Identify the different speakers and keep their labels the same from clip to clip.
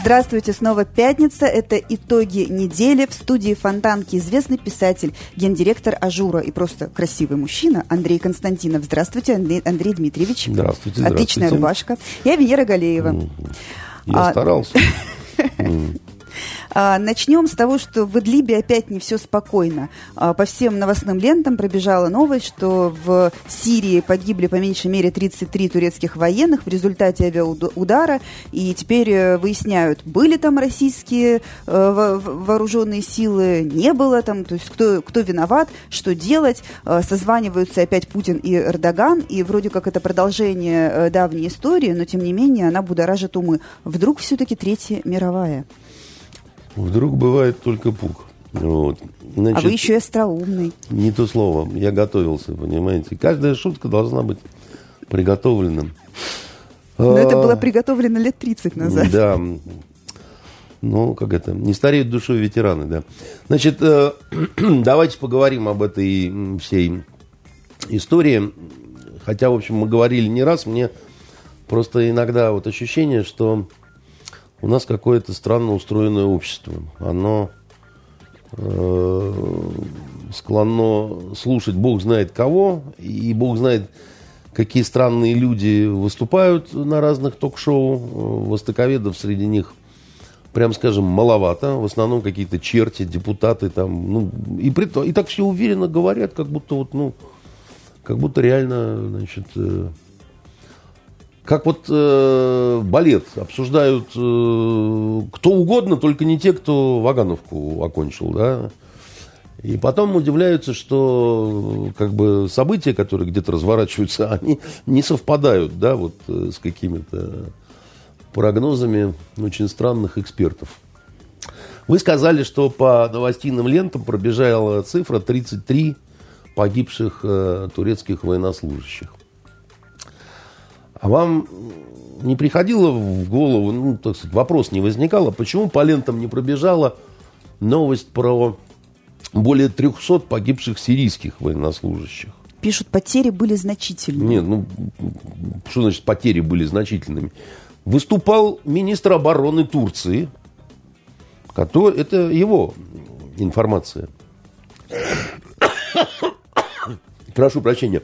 Speaker 1: Здравствуйте, снова пятница. Это итоги недели. В студии Фонтанки известный писатель, гендиректор Ажура и просто красивый мужчина Андрей Константинов. Здравствуйте, Андрей, Андрей Дмитриевич.
Speaker 2: Здравствуйте.
Speaker 1: Отличная
Speaker 2: здравствуйте.
Speaker 1: рубашка. Я Венера Галеева.
Speaker 2: Я
Speaker 1: А,
Speaker 2: старался.
Speaker 1: А, Начнем с того, что в Идлибе опять не все спокойно. А, По всем новостным лентам пробежала новость, что в Сирии погибли по меньшей мере 33 турецких военных в результате авиаудара. И теперь э, выясняют, были там российские э, во- во- вооруженные силы, не было там, то есть кто, кто виноват, что делать. Э, Созваниваются опять Путин и Эрдоган, и вроде как это продолжение э, давней истории, но тем не менее она будоражит умы. Вдруг все-таки Третья мировая?
Speaker 2: Вдруг бывает только пук. Вот. Значит,
Speaker 1: А вы еще и остроумный.
Speaker 2: Не то слово. Я готовился, понимаете. Каждая шутка должна быть приготовлена.
Speaker 1: Но это
Speaker 2: А,
Speaker 1: было приготовлено лет 30 назад.
Speaker 2: Да. Ну, как это, не стареют душой ветераны, да. Значит, э, давайте поговорим об этой всей истории. Хотя, в общем, мы говорили не раз, мне просто иногда вот ощущение, что у нас какое-то странно устроенное общество. Оно э, склонно слушать Бог знает кого, и Бог знает, какие странные люди выступают на разных ток-шоу. Востоковедов среди них, прям скажем, маловато. В основном какие-то черти, депутаты там. Ну, и, при и так все уверенно говорят, как будто вот, ну, как будто реально, значит, э, как вот э, балет обсуждают э, кто угодно, только не те, кто Вагановку окончил, да. И потом удивляются, что э, как бы события, которые где-то разворачиваются, они не совпадают, да, вот э, с какими-то прогнозами очень странных экспертов. Вы сказали, что по новостейным лентам пробежала цифра 33 погибших э, турецких военнослужащих. А вам не приходило в голову, ну, так сказать, вопрос не возникал, а почему по лентам не пробежала новость про более 300 погибших сирийских военнослужащих?
Speaker 1: Пишут, потери были значительными.
Speaker 2: Нет, ну, что значит потери были значительными? Выступал министр обороны Турции, который, это его информация. Прошу прощения.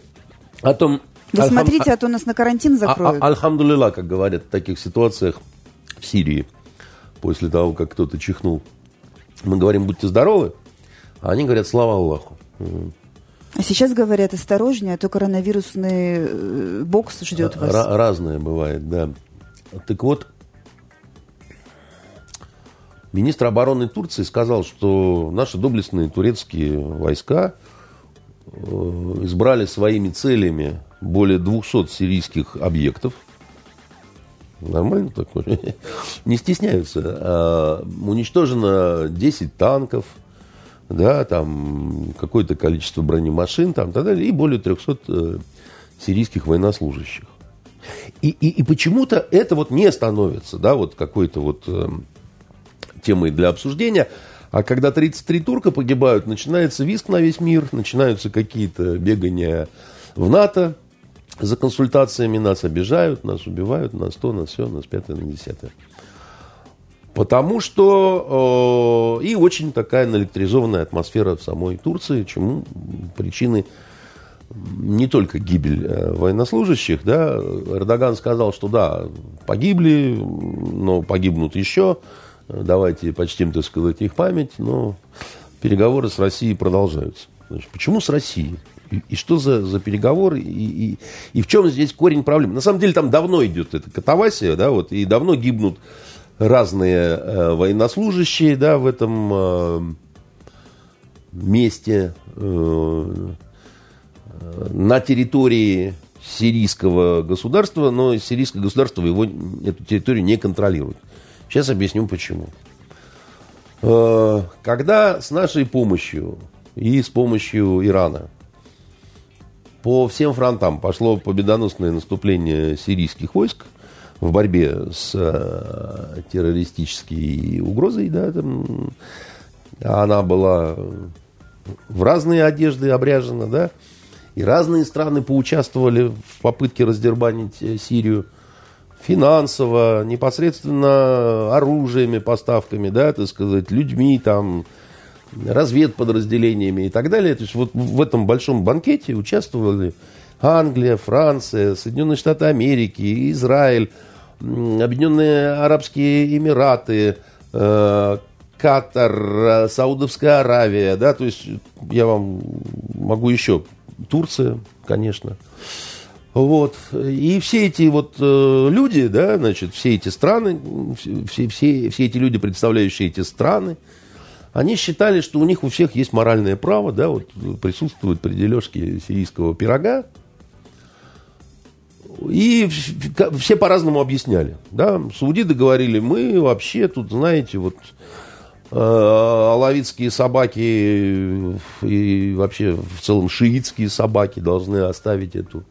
Speaker 2: О том,
Speaker 1: Вы
Speaker 2: Альхам-
Speaker 1: смотрите, а то нас на карантин
Speaker 2: а-
Speaker 1: закроют.
Speaker 2: а- Альхамдулилла, как говорят в таких ситуациях в Сирии, после того, как кто-то чихнул. Мы говорим, будьте здоровы, а они говорят, слава Аллаху.
Speaker 1: А сейчас говорят, осторожнее, а то коронавирусный э, бокс ждет вас.
Speaker 2: Ра- разное бывает, да. Так вот, министр обороны Турции сказал, что наши доблестные турецкие войска э, избрали своими целями более 200 сирийских объектов. Нормально такое? Не стесняются. А, Уничтожено 10 танков, да, там какое-то количество бронемашин, там, так далее, и более 300 э, сирийских военнослужащих. И, и, и почему-то это вот не становится, да, вот какой-то вот э, темой для обсуждения. А когда 33 турка погибают, начинается виск на весь мир, начинаются какие-то бегания в НАТО за консультациями, нас обижают, нас убивают, нас то, нас все, нас пятое, на десятое. Потому что э, и очень такая наэлектризованная атмосфера в самой Турции, чему причины не только гибель э, военнослужащих, да, Эрдоган сказал, что да, погибли, но погибнут еще, давайте почтим, так сказать, их память, но переговоры с Россией продолжаются. Значит, почему с Россией? И, что за, за переговоры? И, и, и в чем здесь корень проблемы? На самом деле там давно идет эта катавасия, да, вот, и давно гибнут разные э, военнослужащие, да, в этом э, месте, э, на территории сирийского государства, но сирийское государство его, эту территорию не контролирует. Сейчас объясню почему. Э, Когда с нашей помощью и с помощью Ирана. По всем фронтам пошло победоносное наступление сирийских войск в борьбе с э, террористической угрозой. Да, там, она была в разные одежды обряжена, да, и разные страны поучаствовали в попытке раздербанить э, Сирию финансово, непосредственно оружиями, поставками, да, так сказать, людьми, там, разведподразделениями и так далее. То есть вот в этом большом банкете участвовали Англия, Франция, Соединенные Штаты Америки, Израиль, Объединенные Арабские Эмираты, э, Катар, Саудовская Аравия, да, то есть я вам могу еще, Турция, конечно. Вот. И все эти вот э, люди, да, значит, все эти страны, все, все, все эти люди, представляющие эти страны, они считали, что у них у всех есть моральное право, да, вот присутствуют при дележке сирийского пирога. И все по-разному объясняли. Да. Саудиты говорили, мы вообще тут, знаете, вот э, алавитские собаки и вообще в целом шиитские собаки должны оставить эту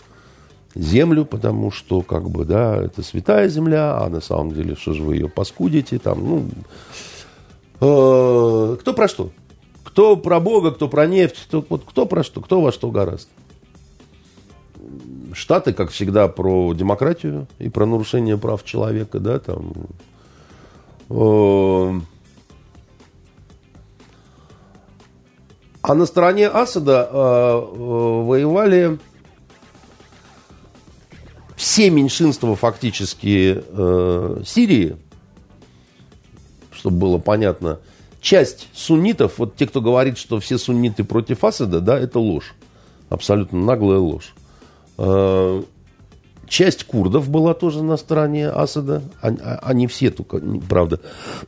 Speaker 2: землю, потому что, как бы, да, это святая земля, а на самом деле, что же вы ее паскудите, там, ну, кто про что? Кто про Бога, кто про нефть, кто, вот, кто про что, кто во что гораздо. Штаты, как всегда, про демократию и про нарушение прав человека, да, там. Э, а на стороне Асада э, э, воевали все меньшинства фактически э, Сирии, чтобы было понятно, часть суннитов, вот те, кто говорит, что все сунниты против Асада, да, это ложь. Абсолютно наглая ложь. Э, часть курдов была тоже на стороне Асада. Они, а, они все, только, правда.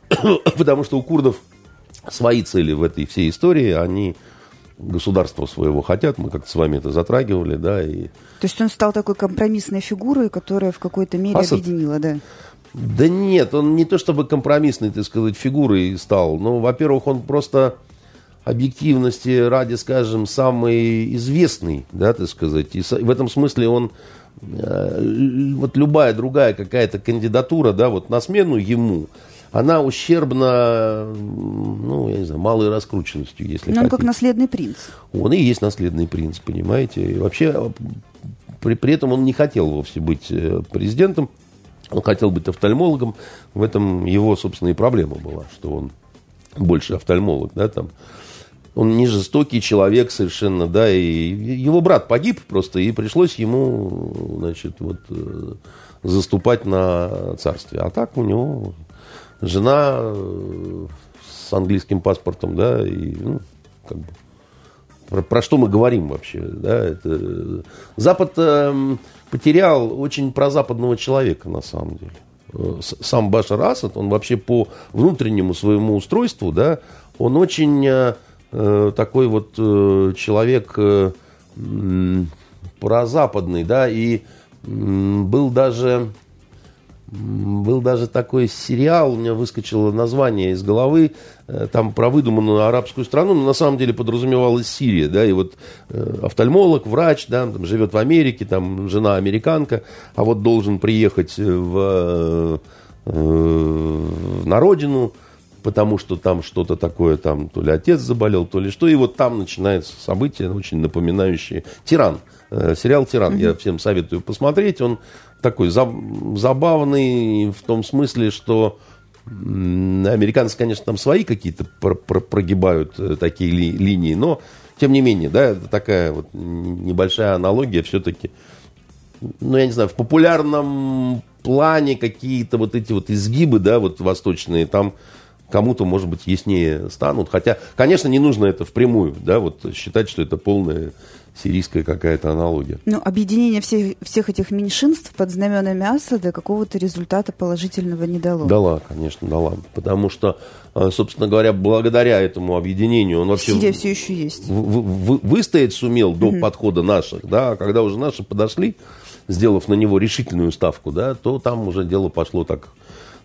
Speaker 2: Потому что у курдов свои цели в этой всей истории. Они государства своего хотят. Мы как-то с вами это затрагивали, да. И...
Speaker 1: То есть он стал такой компромиссной фигурой, которая в какой-то мере Асад? объединила, да?
Speaker 2: Да нет, он не то чтобы компромиссной, так сказать, фигурой стал. Но, во-первых, он просто объективности ради, скажем, самый известный, да, так сказать. И в этом смысле он э, вот любая другая какая-то кандидатура, да, вот на смену ему, она ущербна, ну, я не знаю, малой раскрученностью, если
Speaker 1: Но он как наследный принц.
Speaker 2: Он и есть наследный принц, понимаете. И вообще, при, при этом он не хотел вовсе быть э, президентом, он хотел быть офтальмологом. В этом его, собственно, и проблема была, что он больше офтальмолог, да, там. Он не жестокий человек совершенно, да, и его брат погиб просто, и пришлось ему, значит, вот э, заступать на царствие. А так у него жена э, с английским паспортом, да, и, ну, как бы, про, про что мы говорим вообще, да, это... Запад э, потерял очень прозападного человека, на самом деле. Э, сам Башар Асад, он вообще по внутреннему своему устройству, да, он очень э, э такой вот э, человек э, прозападный, да, и был даже был даже такой сериал, у меня выскочило название из головы, э, там про выдуманную арабскую страну, но на самом деле подразумевалась Сирия, да, и вот э, офтальмолог, врач, да, там живет в Америке, там жена американка, а вот должен приехать в, э, на родину, потому что там что-то такое, там то ли отец заболел, то ли что, и вот там начинается событие, очень напоминающее «Тиран», сериал «Тиран», я всем советую посмотреть, он такой забавный в том смысле, что американцы, конечно, там свои какие-то про про прогибают э, такие ли линии, но тем не менее, да, это такая вот небольшая аналогия все-таки. Ну, я не знаю, в популярном плане какие-то вот эти вот изгибы, да, вот восточные, там кому-то, может быть, яснее станут. Хотя, конечно, не нужно это впрямую, да, вот считать, что это полная сирийская какая-то аналогия.
Speaker 1: Ну, объединение всех, всех этих меньшинств под знаменами Асада какого-то результата положительного не дало.
Speaker 2: Дала, конечно, дала. Потому что, э, собственно говоря, благодаря этому объединению он вообще...
Speaker 1: Сирия все еще есть.
Speaker 2: В, в, выстоять сумел до угу. подхода наших, да, а когда уже наши подошли, сделав на него решительную ставку, да, то там уже дело пошло так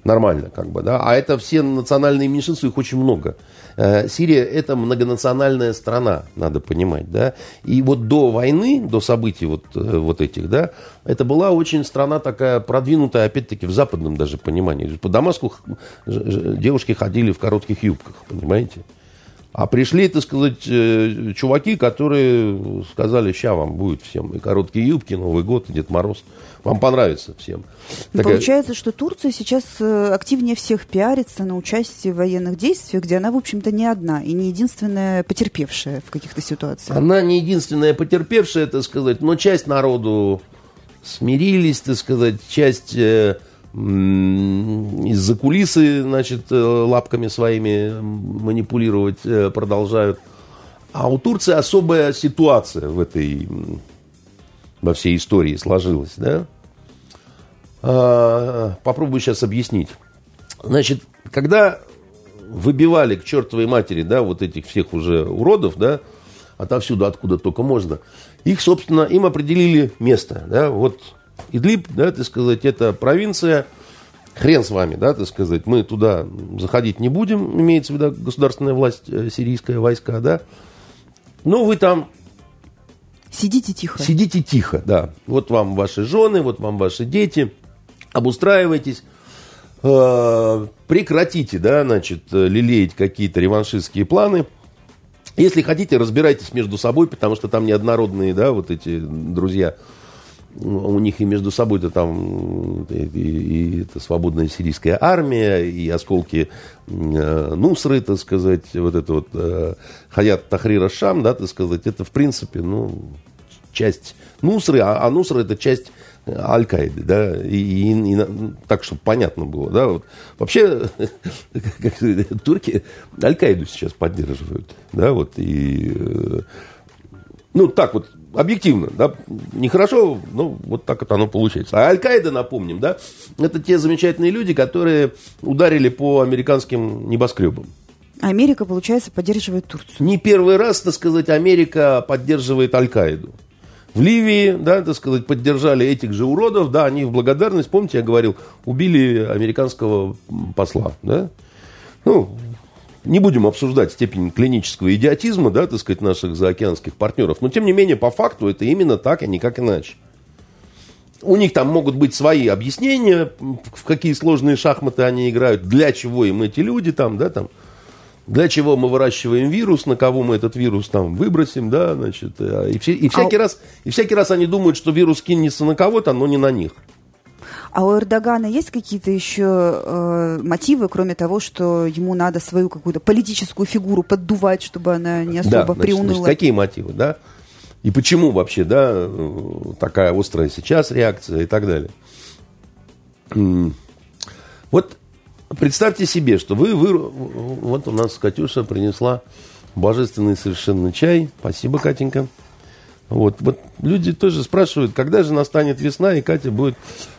Speaker 2: нормально, как бы, да. А это все национальные меньшинства, их очень много. Э, Сирия это многонациональная страна, надо понимать, да. И вот до войны, до событий вот, э, вот этих, да, это была очень страна такая продвинутая, опять-таки, в западном даже понимании. По Дамаску девушки ходили в коротких юбках, понимаете. А пришли, так сказать, э, чуваки, которые сказали, ща вам будет всем и короткие юбки, Новый год, и Дед Мороз. Вам понравится всем.
Speaker 1: Такая... Получается, что Турция сейчас э, активнее всех пиарится на участии в военных действиях, где она, в общем-то, не одна и не единственная потерпевшая в каких-то ситуациях.
Speaker 2: Она не единственная потерпевшая, так сказать, но часть народу смирились, так сказать, часть э, из-за кулисы, значит, э, лапками своими манипулировать э, продолжают. А у Турции особая ситуация в этой, во всей истории сложилась, да? А, попробую сейчас объяснить. Значит, когда выбивали к чертовой матери, да, вот этих всех уже уродов, да, отовсюду, откуда только можно, их, собственно, им определили место, да, вот Идлиб, да, так сказать, это провинция, хрен с вами, да, так сказать, мы туда заходить не будем, имеется в виду государственная власть, э, сирийская войска, да. Но вы там...
Speaker 1: Сидите тихо.
Speaker 2: Сидите тихо, да. Вот вам ваши жены, вот вам ваши дети. Обустраивайтесь. Э, прекратите, да, значит, лелеять какие-то реваншистские планы. Если хотите, разбирайтесь между собой, потому что там неоднородные, да, вот эти друзья у них и между собой-то там и, и, и это свободная сирийская армия, и осколки э, Нусры, так сказать, вот это вот э, Хаят Тахрира Шам, да, так сказать, это в принципе, ну, часть Нусры, а, а Нусра это часть Аль-Каиды, да, и, и, и так, чтобы понятно было, да, вот. Вообще, турки Аль-Каиду сейчас поддерживают, да, вот, и, э, ну, так вот, объективно, да, нехорошо, но вот так вот оно получается. А Аль-Каида, напомним, да, это те замечательные люди, которые ударили по американским небоскребам.
Speaker 1: Америка, получается, поддерживает Турцию.
Speaker 2: Не первый раз, так сказать, Америка поддерживает Аль-Каиду. В Ливии, да, так сказать, поддержали этих же уродов, да, они в благодарность, помните, я говорил, убили американского посла, да. Ну, не будем обсуждать степень клинического идиотизма, да, так сказать, наших заокеанских партнеров, но тем не менее, по факту это именно так, а никак иначе. У них там могут быть свои объяснения, в какие сложные шахматы они играют, для чего им эти люди там, да, там, для чего мы выращиваем вирус, на кого мы этот вирус там выбросим, да, значит, а, и, все, и, всякий, а... раз, и всякий раз они думают, что вирус кинется на кого-то, но не на них.
Speaker 1: А у Эрдогана есть какие-то еще э, мотивы, кроме того, что ему надо свою какую-то политическую фигуру поддувать, чтобы она не особо
Speaker 2: да, значит,
Speaker 1: приуныла?
Speaker 2: Значит, какие мотивы, да? И почему вообще, да, э, такая острая сейчас реакция и так далее. Вот представьте себе, что вы, вы вот у нас Катюша принесла божественный совершенно чай. Спасибо, Катенька. Вот, вот люди тоже спрашивают, когда же настанет весна, и Катя будет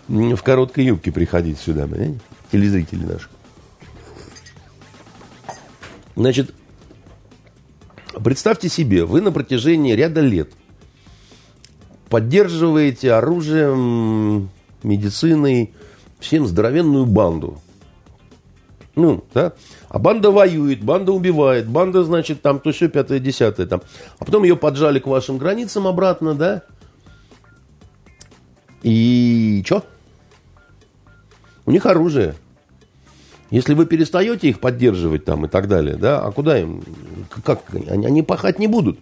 Speaker 2: в короткой юбке приходить сюда, понимаете? Телезрители наши. Значит, представьте себе, вы на протяжении ряда лет поддерживаете оружием, медициной, всем здоровенную банду. Ну, да. А банда воюет, банда убивает, банда, значит, там то еще пятое, десятое там. А потом ее поджали к вашим границам обратно, да? И что? У них оружие. Если вы перестаете их поддерживать там и так далее, да, а куда им? Как? Они, они пахать не будут.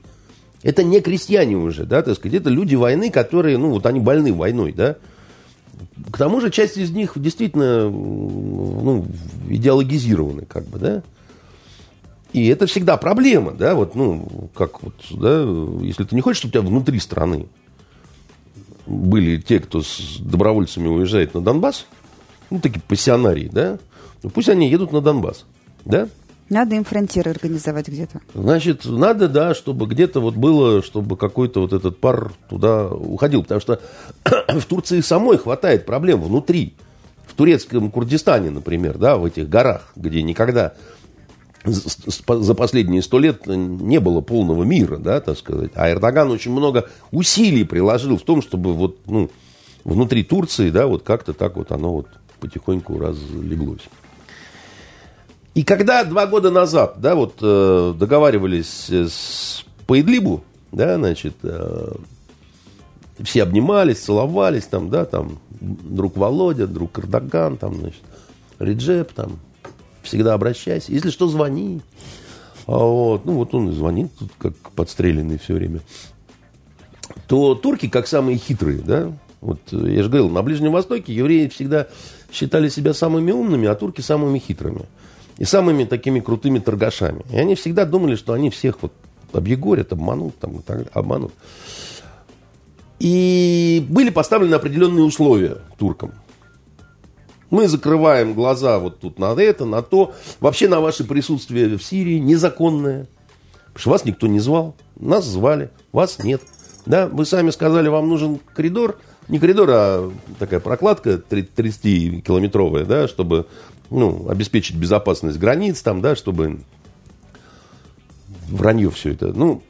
Speaker 2: Это не крестьяне уже, да, так сказать, это люди войны, которые, ну, вот они больны войной, да. К тому же часть из них действительно ну, идеологизированы, как бы, да. И это всегда проблема, да, вот, ну, как вот, да, если ты не хочешь, чтобы у тебя внутри страны были те, кто с добровольцами уезжает на Донбасс, ну, такие пассионарии, да, ну, пусть они едут на Донбасс, да,
Speaker 1: надо им фронтиры организовать где-то.
Speaker 2: Значит, надо, да, чтобы где-то вот было, чтобы какой-то вот этот пар туда уходил. Потому что в Турции самой хватает проблем внутри. В турецком Курдистане, например, да, в этих горах, где никогда за последние сто лет не было полного мира, да, так сказать. А Эрдоган очень много усилий приложил в том, чтобы вот, ну, внутри Турции, да, вот как-то так вот оно вот потихоньку разлеглось. И когда два года назад, да, вот э, договаривались с, по Идлибу, да, значит, э, все обнимались, целовались, там, да, там, друг Володя, друг Эрдоган, там, значит, Реджеп, там, всегда обращайся. Если что, звони. А вот, ну, вот он и звонит, тут как подстреленный все время. То турки, как самые хитрые, да, вот я же говорил, на Ближнем Востоке евреи всегда считали себя самыми умными, а турки самыми хитрыми. И самыми такими крутыми торгашами. И они всегда думали, что они всех вот объегорят, обманут, там, и так, обманут. И были поставлены определенные условия туркам. Мы закрываем глаза вот тут на это, на то. Вообще на ваше присутствие в Сирии незаконное. Потому что вас никто не звал. Нас звали, вас нет. Да, вы сами сказали, вам нужен коридор. Не коридор, а такая прокладка 30-километровая, да, чтобы ну, обеспечить безопасность границ, там, да, чтобы вранье все это. Ну,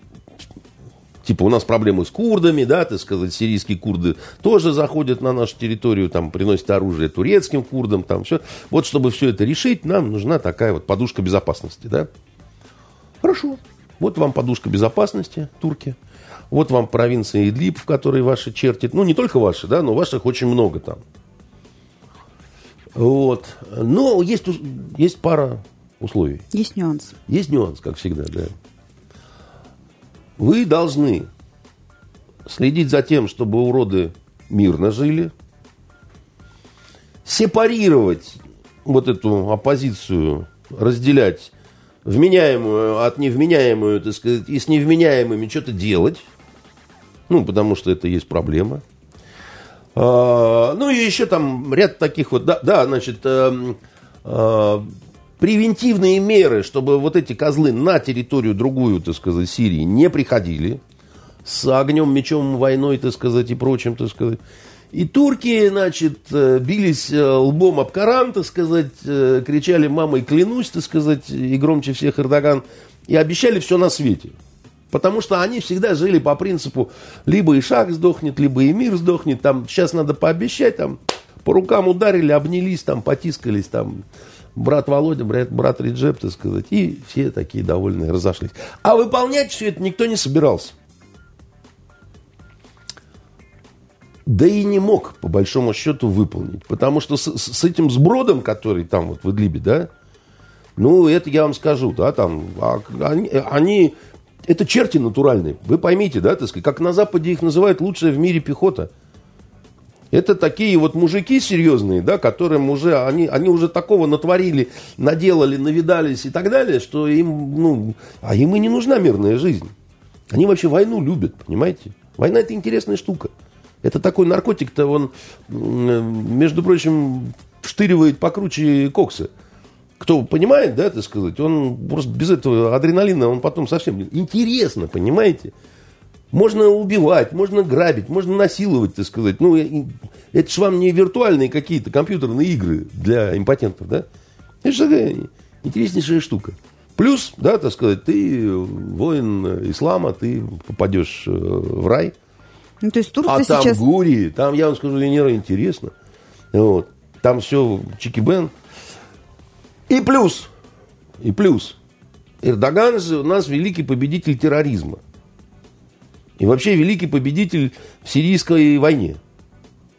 Speaker 2: Типа у нас проблемы с курдами, да, так сказать, сирийские курды тоже заходят на нашу территорию, там, приносят оружие турецким курдам, там, все. Вот, чтобы все это решить, нам нужна такая вот подушка безопасности, да. Хорошо. Вот вам подушка безопасности, турки. Вот вам провинция Идлиб, в которой ваши чертят. Ну, не только ваши, да, но ваших очень много там. Вот. Но есть, есть пара условий.
Speaker 1: Есть нюанс.
Speaker 2: Есть нюанс, как всегда, да. Вы должны следить за тем, чтобы уроды мирно жили, сепарировать вот эту оппозицию, разделять вменяемую от невменяемую, так сказать, и с невменяемыми что-то делать, ну, потому что это есть проблема. А, ну, и еще там ряд таких вот, да, да значит, а, а, превентивные меры, чтобы вот эти козлы на территорию другую, так сказать, Сирии не приходили с огнем, мечом, войной, так сказать, и прочим, так сказать. И турки, значит, э, бились э, лбом об Коран, так сказать, э, кричали «мамой клянусь», так сказать, и громче всех Эрдоган, и обещали все на свете. Потому что они всегда жили по принципу либо Ишак сдохнет, либо Эмир сдохнет, там сейчас надо пообещать, там по рукам ударили, обнялись, там потискались, там брат Володя, брат, брат Реджеп, так сказать, и все такие довольные разошлись. А выполнять все это никто не собирался. Да и не мог, по большому счету, выполнить. Потому что с, с этим сбродом, который там вот в Идлибе, да, ну, это я вам скажу, да, там, а, они, они, это черти натуральные. Вы поймите, да, так сказать, как на Западе их называют лучшая в мире пехота – это такие вот мужики серьезные, да, которым уже, они, они уже такого натворили, наделали, навидались и так далее, что им, ну, а им и не нужна мирная жизнь. Они вообще войну любят, понимаете? Война это интересная штука. Это такой наркотик-то, он, между прочим, штыривает покруче кокса. Кто понимает, да, так сказать, он просто без этого адреналина, он потом совсем интересно, понимаете? Можно убивать, можно грабить, можно насиловать, так сказать. Ну, это же вам не виртуальные какие-то компьютерные игры для импотентов, да? Это же такая интереснейшая штука. Плюс, да, так сказать, ты воин ислама, ты попадешь э, в рай.
Speaker 1: Ну, то есть Турция
Speaker 2: а там
Speaker 1: сейчас...
Speaker 2: Гурии, там, я вам скажу, Венера интересно. Вот. Там все чики-бен. И плюс, и плюс, Эрдоган у нас великий победитель терроризма. И вообще великий победитель в сирийской войне.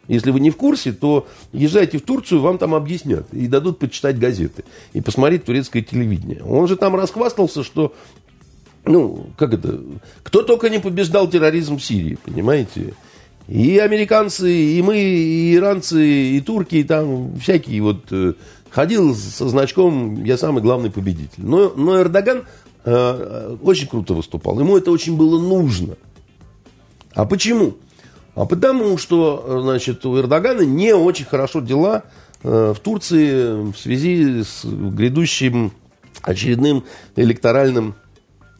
Speaker 2: Если вы не в курсе, то езжайте в Турцию, вам там объяснят. И дадут почитать газеты. И посмотреть турецкое телевидение. Он же там расхвастался, что... Ну, как это? Кто только не побеждал терроризм в Сирии, понимаете? И американцы, и мы, и иранцы, и турки, и там всякие вот... Э, ходил со значком «Я самый главный победитель». Но, но Эрдоган э, э очень круто выступал. Ему это очень было нужно – а почему? А потому что, значит, у Эрдогана не очень хорошо дела э, в Турции в связи с грядущим очередным электоральным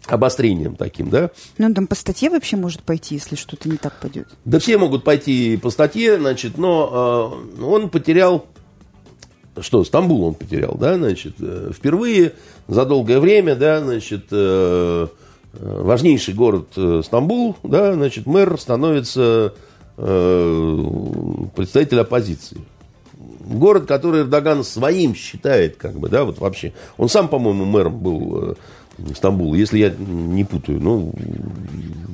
Speaker 2: обострением таким, да?
Speaker 1: Ну, там по статье вообще может пойти, если что-то не так пойдет.
Speaker 2: Да все могут пойти по статье, значит, но э, он потерял, что, Стамбул он потерял, да, значит, э, впервые за долгое время, да, значит, э, Э, важнейший город Стамбул, да, значит, мэр становится представитель оппозиции. город, который Эрдоган своим считает, как бы, да, вот вообще. Он сам, по-моему, мэром был Стамбула, если я не путаю. Ну,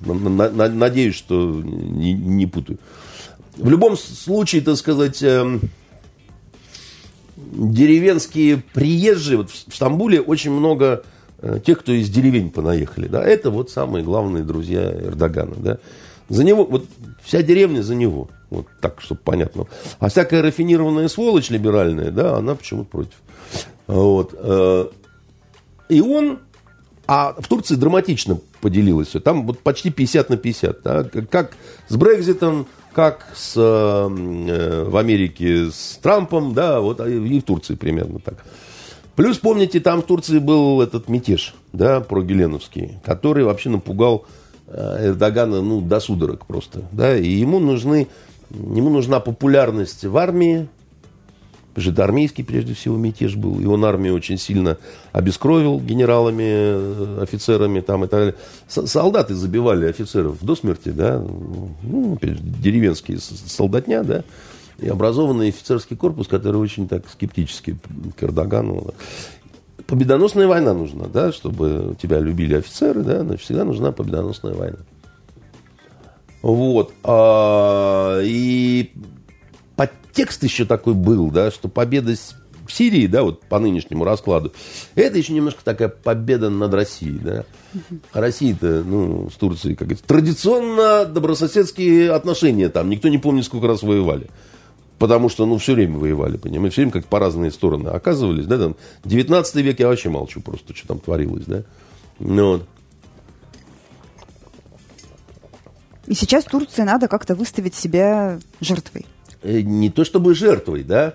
Speaker 2: на, на, надеюсь, что не, не путаю. В любом случае, так сказать, э, деревенские приезжие, вот в Стамбуле очень много э, тех, кто из деревень понаехали, да, это вот самые главные друзья Эрдогана, да. За него, вот вся деревня за него. Вот так, чтобы понятно. А всякая рафинированная сволочь либеральная, да, она почему-то против. Вот. Э, и он, а в Турции драматично поделилось все. Там вот почти 50 на 50. Да? Как с Брекзитом, как с, э, в Америке с Трампом, да, вот а и в Турции примерно так. Плюс, помните, там в Турции был этот мятеж, да, прогеленовский, который вообще напугал э, Эрдогана, ну, до судорог просто, да, и ему нужны Ему нужна популярность в армии. Потому что армейский, прежде всего, мятеж был. И он армию очень сильно обескровил генералами, э, офицерами там и так далее. Солдаты забивали офицеров до смерти, да. Ну, деревенские солдатня, да. И образованный офицерский корпус, который очень так скептически к Эрдогану. Победоносная война нужна, да, чтобы тебя любили офицеры, да, значит, всегда нужна победоносная война. Вот. А, и подтекст еще такой был, да, что победа в Сирии, да, вот по нынешнему раскладу, это еще немножко такая победа над Россией, да. А Россия-то, ну, с Турцией, как говорится, традиционно добрососедские отношения там, никто не помнит, сколько раз воевали. Потому что, ну, все время воевали, понимаете, все время как по разные стороны оказывались, да, там, 19 век я вообще молчу просто, что там творилось, да. Ну, вот.
Speaker 1: И сейчас Турции надо как-то выставить себя жертвой.
Speaker 2: Э, не то чтобы жертвой, да.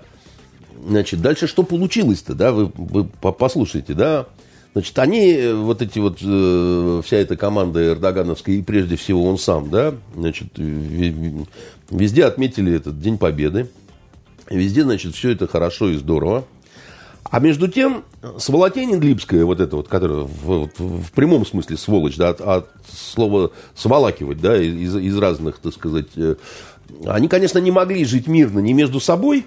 Speaker 2: Значит, дальше что получилось-то, да, вы, вы послушайте, да. Значит, они, э, вот эти вот, э, вся эта команда эрдогановская, и прежде всего он сам, да, значит, везде отметили этот День Победы. Везде, значит, все это хорошо и здорово. А между тем, сволотень Глибская, вот это вот, которая в, в, в прямом смысле сволочь, да, от, от слова сволакивать, да, из, из разных, так сказать, они, конечно, не могли жить мирно ни между собой,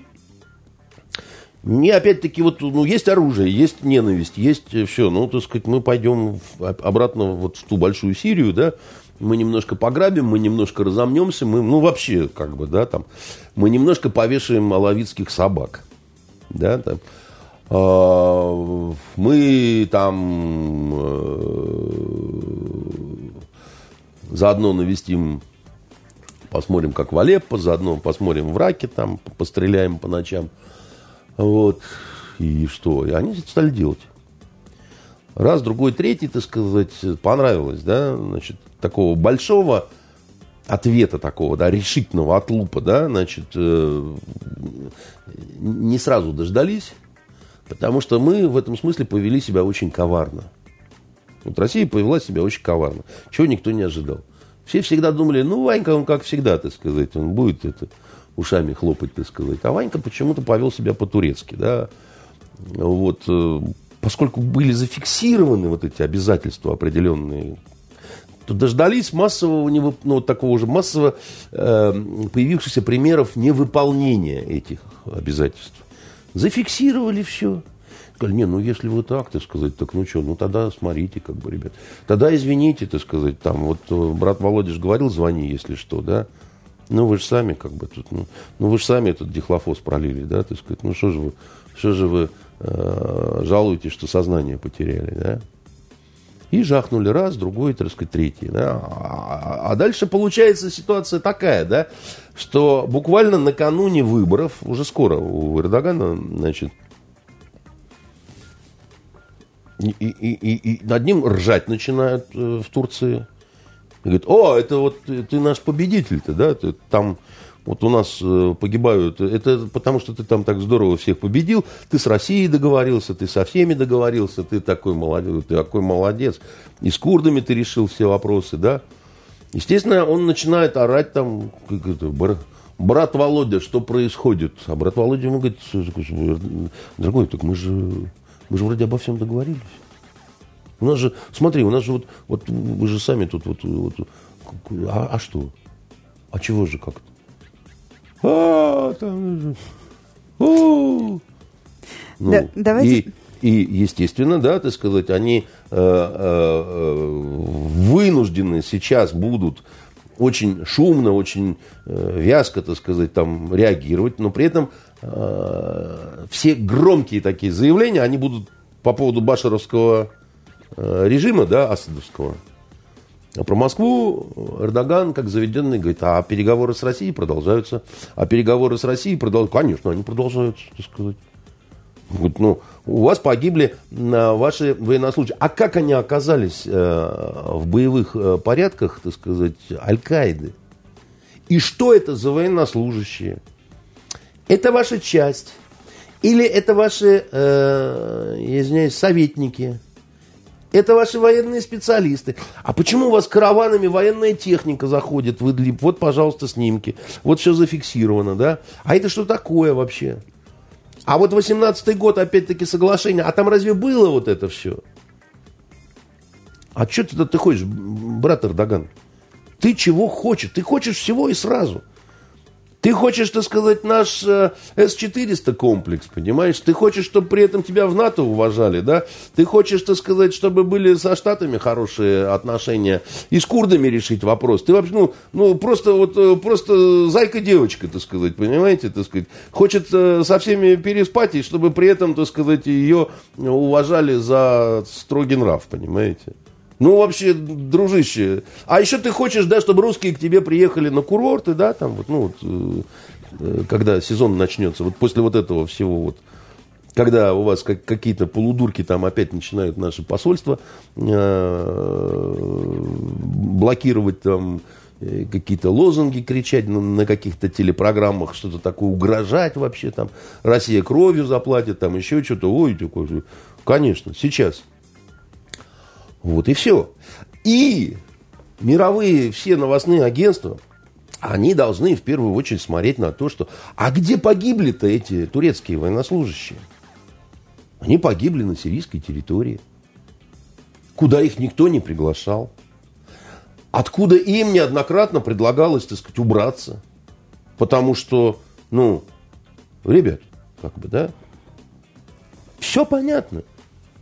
Speaker 2: не опять-таки, вот, ну, есть оружие, есть ненависть, есть все. Ну, так сказать, мы пойдем обратно вот в ту большую Сирию, да, мы немножко пограбим, мы немножко разомнемся, мы, ну, вообще, как бы, да, там, мы немножко повешаем алавитских собак, да, там, а, мы там э, заодно навестим, посмотрим, как в Алеппо, заодно посмотрим в Раке, там постреляем по ночам. Вот. И что? И они стали делать. Раз, другой, третий, так сказать, понравилось, да, значит, такого большого ответа такого, да, решительного от лупа, да, значит, э, не сразу дождались. Потому что мы в этом смысле повели себя очень коварно. Вот Россия повела себя очень коварно. Чего никто не ожидал. Все всегда думали, ну, Ванька, он как всегда, так сказать, он будет это, ушами хлопать, так сказать. А Ванька почему-то повел себя по-турецки, да. Вот, э, поскольку были зафиксированы вот эти обязательства определенные, то дождались массового, ну, вот такого уже массово э, появившихся примеров невыполнения этих обязательств. Зафиксировали все. Сказали, не, ну если вы так, так сказать, так ну что, ну тогда смотрите, как бы, ребят. Тогда извините, так сказать, там, вот э, брат Володя говорил, звони, если что, да. Ну вы же сами, как бы, тут, ну, ну вы же сами этот дихлофос пролили, да, так сказать, ну что же вы, что же вы э, жалуетесь, что сознание потеряли, да. И жахнули раз, другой, так сказать, третий. Да? А, а дальше получается ситуация такая, да, что буквально накануне выборов, уже скоро у Эрдогана, значит, и, и, и, и над ним ржать начинают э, в Турции. И говорит, о, это вот ты наш победитель-то, да, ты там вот у нас э, погибают, это потому что ты там так здорово всех победил, ты с Россией договорился, ты со всеми договорился, ты такой молодец, ты такой молодец. И с курдами ты решил все вопросы, да. Естественно, он начинает орать там, как это, брат Володя, что происходит? А брат Володя ему говорит, дорогой, так мы же, мы же вроде обо всем договорились. У нас же, смотри, у нас же вот, вот вы же сами тут вот, вот а, а что? А чего же как-то? А, там... Ну,
Speaker 1: Да, давайте-
Speaker 2: и, и, естественно, да, так сказать, они э, э, вынуждены сейчас будут очень шумно, очень э, вязко, так сказать, там реагировать, но при этом э, все громкие такие заявления, они будут по поводу башаровского э, режима, да, асадовского. А про Москву Эрдоган, как заведенный, говорит, а переговоры с Россией продолжаются. А переговоры с Россией продолжаются. Конечно, они продолжаются, так сказать. Вот, ну, у вас погибли ваши военнослужащие. А как они оказались э, в боевых порядках, так сказать, Аль-Каиды? И что это за военнослужащие? Это ваша часть? Или это ваши, э, извиняюсь, советники? Это ваши военные специалисты. А почему у вас караванами военная техника заходит в Идлиб? Вот, пожалуйста, снимки. Вот все зафиксировано, да? А это что такое вообще? А вот 18-й год, опять-таки, соглашение. А там разве было вот это все? А что ты, ты хочешь, брат Эрдоган? Ты чего хочешь? Ты хочешь всего и сразу. Ты хочешь, так сказать, наш э, С-400 комплекс, понимаешь? Ты хочешь, чтобы при этом тебя в НАТО уважали, да? Ты хочешь, так сказать, чтобы были со Штатами хорошие отношения и с курдами решить вопрос. Ты вообще, ну, ну просто вот, э, просто зайка-девочка, так сказать, понимаете, так сказать. Хочет э, со всеми переспать, и чтобы при этом, так сказать, ее уважали за строгий нрав, понимаете? Ну, вообще, дружище. А еще ты хочешь, да, чтобы русские к тебе приехали на курорты, да, там вот, ну, вот, э, э, когда сезон начнется, вот после вот этого всего вот, когда у вас как, какие-то полудурки там опять начинают наши посольства э, блокировать там какие-то лозунги кричать на, на каких-то телепрограммах, что-то такое, угрожать вообще там, Россия кровью заплатит, там еще что-то, ой, такое, конечно, сейчас. Вот и все. И мировые все новостные агентства, они должны в первую очередь смотреть на то, что а где погибли-то эти турецкие военнослужащие? Они погибли на сирийской территории, куда их никто не приглашал, откуда им неоднократно предлагалось, так сказать, убраться, потому что, ну, ребят, как бы, да, все понятно.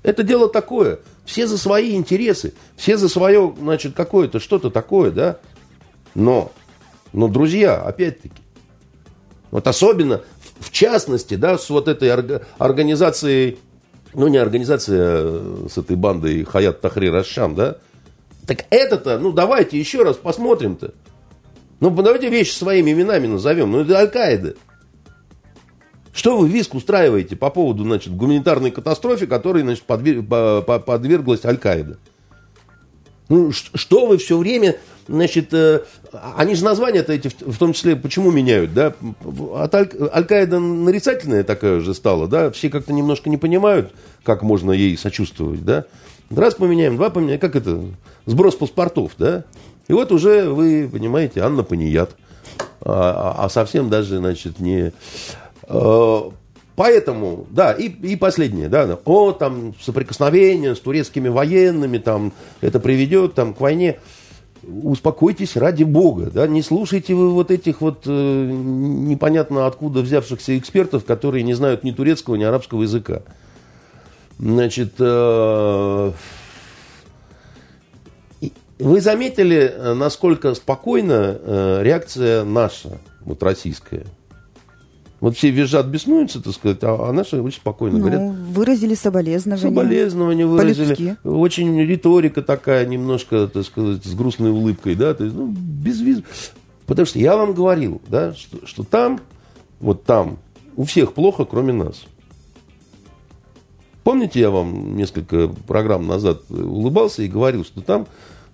Speaker 2: Это дело такое. Все за свои интересы, все за свое, значит, какое-то что-то такое, да. Но, но, друзья, опять-таки, вот особенно, в частности, да, с вот этой орга- организацией, ну, не организация а с этой бандой Хаят Тахри Рашам, да, так это-то, ну, давайте еще раз посмотрим-то. Ну, давайте вещи своими именами назовем. Ну, это Аль-Каида. Что вы виск устраиваете по поводу, значит, гуманитарной катастрофе, которой, значит, подвер... подверглась Аль-Каида? Ну, что вы все время, значит, э, они же названия-то эти, в том числе, почему меняют, да? Аль-Каида нарицательная такая уже стала, да? Все как-то немножко не понимают, как можно ей сочувствовать, да? Раз поменяем, два поменяем, как это? Сброс паспортов, да? И вот уже вы, понимаете, Анна Паният. А, а совсем даже, значит, не... Поэтому, да, и, и последнее, да, о, там, соприкосновение с турецкими военными, там, это приведет, там, к войне. Успокойтесь ради бога, да, не слушайте вы вот этих вот э, непонятно откуда взявшихся экспертов, которые не знают ни турецкого, ни арабского языка. Значит, э, вы заметили, насколько спокойна э, реакция наша, вот российская? Вот все визжат, беснуются, так сказать, а, а наши очень спокойно
Speaker 1: ну,
Speaker 2: говорят.
Speaker 1: выразили соболезнования.
Speaker 2: Соболезнования выразили.
Speaker 1: По-людски.
Speaker 2: Очень риторика такая немножко, так сказать, с грустной улыбкой, да, то есть, ну, без виз. Потому что я вам говорил, да, что, что там, вот там, у всех плохо, кроме нас. Помните, я вам несколько программ назад улыбался и говорил, что там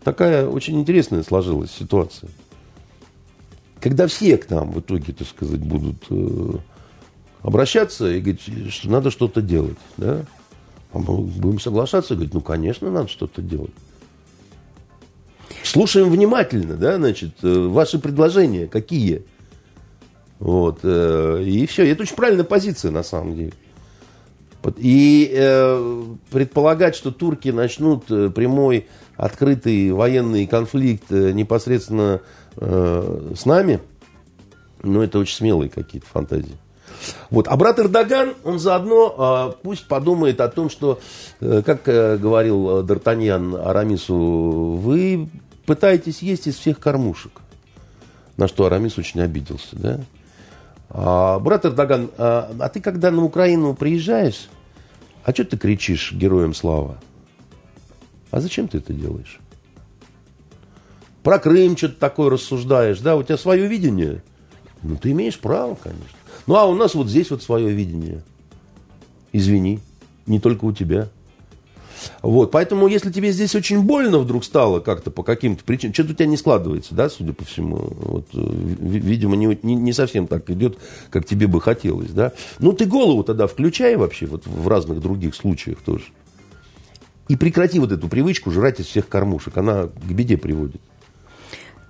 Speaker 2: такая очень интересная сложилась ситуация когда все к нам в итоге, так сказать, будут э, обращаться и говорить, что надо что-то делать, да, а мы будем соглашаться и говорить, ну, конечно, надо что-то делать. Слушаем внимательно, да, значит, э, ваши предложения какие. Вот, э, и все. Это очень правильная позиция, на самом деле. И э, предполагать, что турки начнут прямой, открытый военный конфликт непосредственно э, с нами, ну, это очень смелые какие-то фантазии. Вот. А брат Эрдоган, он заодно а, пусть подумает о том, что, э, как э, говорил Д'Артаньян Арамису, вы пытаетесь есть из всех кормушек. На что Арамис очень обиделся, да? А, брат Эрдоган, а, а ты когда на Украину приезжаешь, а что ты кричишь героям слава? А зачем ты это делаешь? Про Крым что-то такое рассуждаешь, да? У тебя свое видение? Ну, ты имеешь право, конечно. Ну, а у нас вот здесь вот свое видение. Извини, не только у тебя. Вот, поэтому, если тебе здесь очень больно вдруг стало как-то по каким-то причинам, что-то у тебя не складывается, да, судя по всему, вот, видимо, не, не, не совсем так идет, как тебе бы хотелось, да. Ну, ты голову тогда включай вообще, вот в разных других случаях тоже. И прекрати вот эту привычку жрать из всех кормушек, она к беде приводит.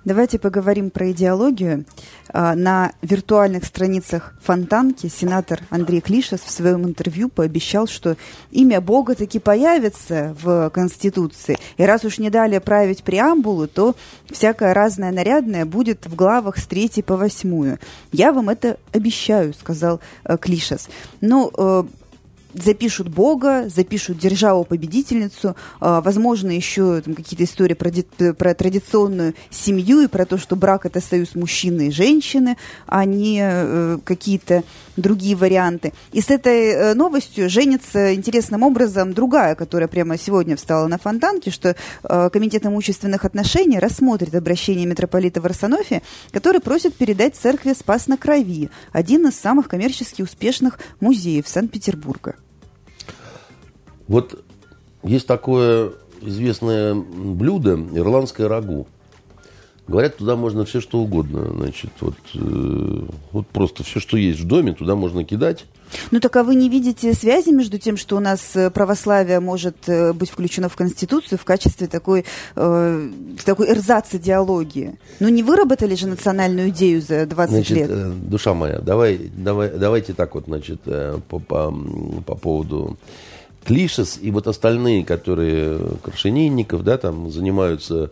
Speaker 1: Давайте поговорим про идеологию. А, на виртуальных страницах Фонтанки сенатор Андрей Клишес в своем интервью пообещал, что имя Бога таки появится в Конституции. И раз уж не дали править преамбулу, то всякое разное нарядное будет в главах с 3 по 8. Я вам это обещаю, сказал э, Клишес. Ну, э, запишут Бога, запишут державу-победительницу, а, возможно, еще там, какие-то истории про, про традиционную семью и про то, что брак – это союз мужчины и женщины, а не э, какие-то другие варианты. И с этой э, новостью женится интересным образом другая, которая прямо сегодня встала на фонтанке, что э, Комитет имущественных отношений рассмотрит обращение митрополита Варсонофия, который просит передать церкви Спас на Крови, один из самых коммерчески успешных музеев Санкт-Петербурга.
Speaker 2: Вот есть такое известное блюдо, ирландское рагу. Говорят, туда можно все что угодно. Значит, вот, э, вот просто все, что есть в доме, туда можно кидать.
Speaker 1: Ну так а вы не видите связи между тем, что у нас э, православие может э, быть включено в Конституцию в качестве такой, э, такой эрзац идеологии? Ну не выработали же национальную идею за 20
Speaker 2: значит,
Speaker 1: лет?
Speaker 2: Э, душа моя, давай, давай, давайте так вот, значит, по, по, по поводу Клишес и вот остальные, которые Крашенинников, да, там занимаются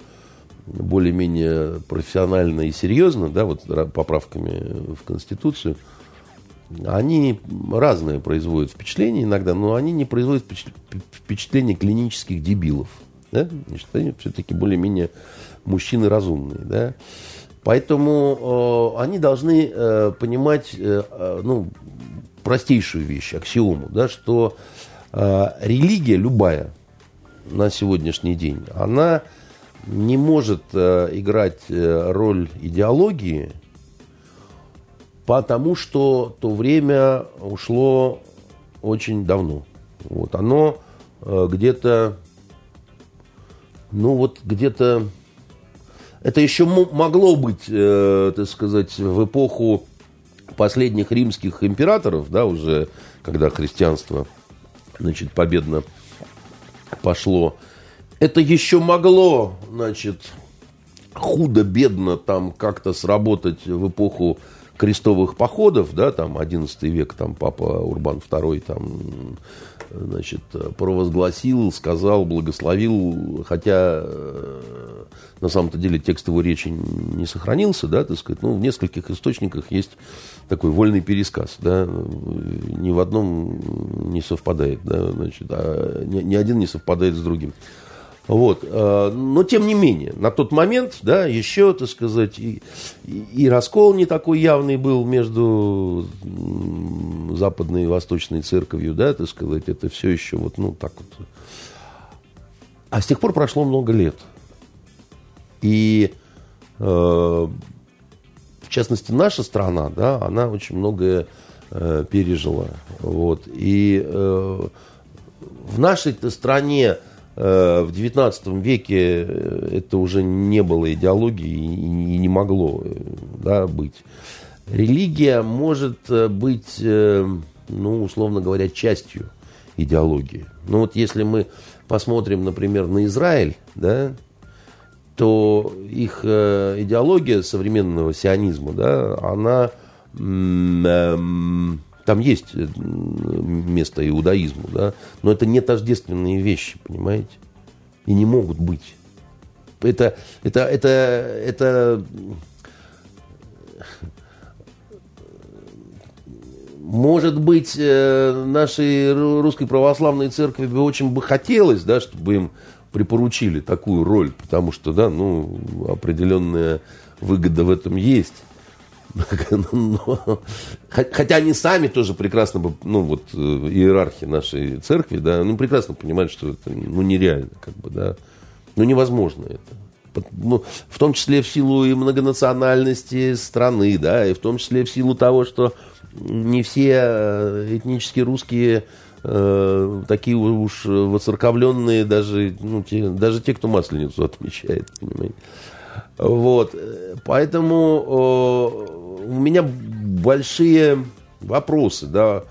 Speaker 2: более-менее профессионально и серьезно, да, вот поправками в Конституцию, они разные производят впечатления иногда, но они не производят впечатление клинических дебилов. Да? Значит, они все-таки более-менее мужчины разумные. Да? Поэтому э, они должны э, понимать э, э ну, простейшую вещь, аксиому, да, что Э, религия любая на сегодняшний день, она не может э, играть э, роль идеологии, потому что то время ушло очень давно. Вот оно где-то, ну вот где-то, это еще могло быть, так сказать, в эпоху последних римских императоров, да, уже когда христианство значит, победно пошло. Это еще могло, значит, худо-бедно там как-то сработать в эпоху крестовых походов, да, там 11 век, там папа Урбан II там, значит, провозгласил, сказал, благословил, хотя э, на самом-то деле текст его речи не сохранился, да, так сказать, ну, в нескольких источниках есть такой вольный пересказ, да, ни в одном не совпадает, да, значит, а ни, ни один не совпадает с другим. Вот. Э, но, тем не менее, на тот момент, да, еще, так сказать, и, и раскол не такой явный был между западной и восточной церковью, да, так сказать, это все еще вот, ну, так вот. А с тех пор прошло много лет. И э, в частности, наша страна, да, она очень многое э, пережила. Вот. И э, в нашей стране в XIX веке э, это уже не было идеологии и, не могло э, да, быть. Религия может э, быть, э, ну, условно говоря, частью идеологии. Ну вот если мы посмотрим, например, на Израиль, да, то их э, идеология современного сионизма, да, она эм, там есть э, место иудаизму, да, но это не тождественные вещи, понимаете, и не могут быть. Это, это, это, это может быть, э, нашей русской православной церкви бы очень бы хотелось, да, чтобы им припоручили такую роль, потому что, да, ну, определенная выгода в этом есть. Но, хотя они сами тоже прекрасно, ну вот э, иерархи нашей церкви, да, ну прекрасно понимают, что это ну, нереально, как бы, да, ну невозможно это. Ну, в том числе в силу и многонациональности страны, да, и в том числе в силу того, что не все э, этнические русские э, такие уж воцерковленные, даже, ну, те, даже те, кто Масленицу отмечает, понимаете. Вот, поэтому э, у меня большие вопросы, да,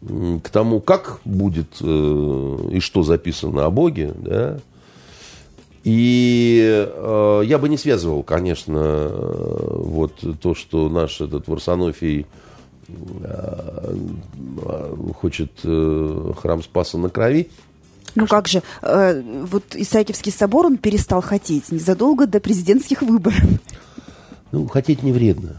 Speaker 2: к тому, как будет э, и что записано о Боге, да, и э, я бы не связывал, конечно, э, вот то, что наш этот Варсонофий э, хочет э, храм Спаса на крови.
Speaker 1: Ну как же, э, вот Исаакиевский собор он перестал хотеть незадолго до президентских выборов.
Speaker 2: Ну, хотеть не вредно.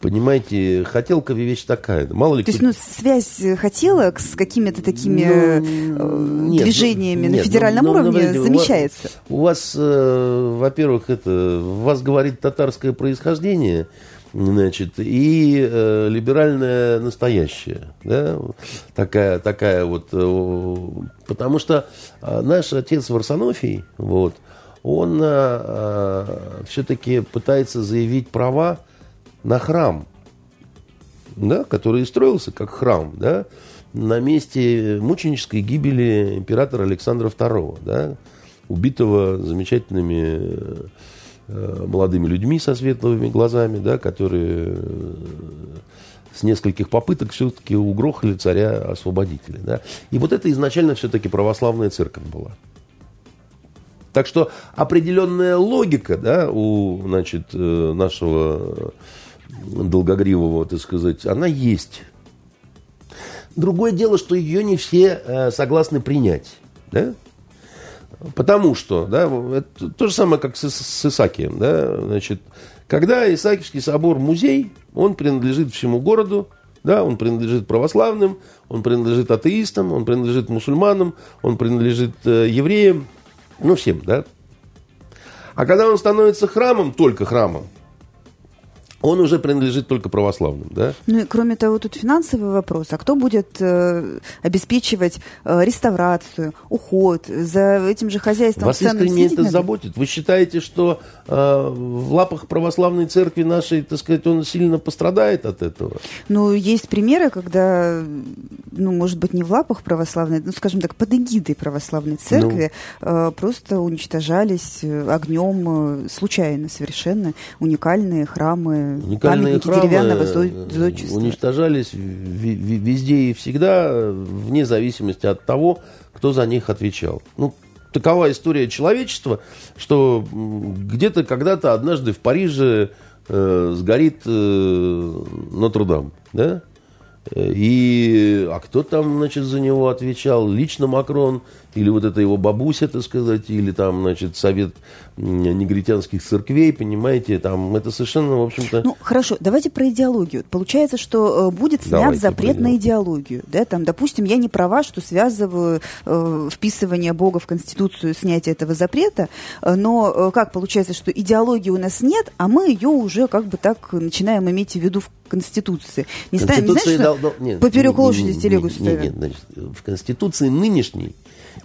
Speaker 2: Понимаете, хотелка вещь такая. Мало ли
Speaker 1: То есть, ну, связь хотелок с какими-то такими ну, э, нет, движениями ну, нет, на федеральном ну, ну, уровне ну, замечается.
Speaker 2: У вас, у э, во-первых, это, вас говорит татарское происхождение, значит, и э, либеральное настоящее, да, такая, такая вот, э, потому что э, наш отец Варсонофий, вот, он э, э, все-таки пытается заявить права на храм, да, который строился как храм, да, на месте мученической гибели императора Александра II, да, убитого замечательными э, молодыми людьми со светлыми глазами, да, которые э, с нескольких попыток все-таки угрохали царя-освободителя. Да. И вот это изначально все-таки православная церковь была. Так что определенная логика да, у значит, э, нашего долгогривого, так сказать, она есть. Другое дело, что ее не все э, согласны принять. Да? Потому что, да, это то же самое, как с, с Исаакием. Да? Значит, когда Исаакиевский собор музей, он принадлежит всему городу, да, он принадлежит православным, он принадлежит атеистам, он принадлежит мусульманам, он принадлежит э, евреям, ну всем, да. А когда он становится храмом, только храмом, он уже принадлежит только православным, да?
Speaker 1: Ну и кроме того, тут финансовый вопрос. А кто будет э, обеспечивать э, реставрацию, уход за этим же хозяйством?
Speaker 2: Вас искренне это надо? заботит? Вы считаете, что э, в лапах православной церкви нашей, так сказать, он сильно пострадает от этого?
Speaker 1: Ну, есть примеры, когда, ну, может быть, не в лапах православной, ну, скажем так, под эгидой православной церкви ну. э, просто уничтожались э, огнем э, случайно совершенно уникальные храмы
Speaker 2: Уникальные храмы деревянного зодчества. уничтожались везде и всегда, вне зависимости от того, кто за них отвечал. Ну, такова история человечества, что где-то когда-то однажды в Париже э, сгорит э, Нотр-Дам, да? И, а кто там, значит, за него отвечал? Лично Макрон или вот это его бабуся, так сказать, или там, значит, совет негритянских церквей, понимаете, там это совершенно, в общем-то...
Speaker 1: Ну, хорошо, давайте про идеологию. Получается, что э, будет снят давайте запрет на идеологию, да, там, допустим, я не права, что связываю э, вписывание Бога в Конституцию, снятие этого запрета, э, но э, как получается, что идеологии у нас нет, а мы ее уже как бы так начинаем иметь в виду в Конституции. Не, ставим, не знаешь, что дол, нет, поперек нет, лошади нет, телегу нет, нет,
Speaker 2: значит, в Конституции нынешней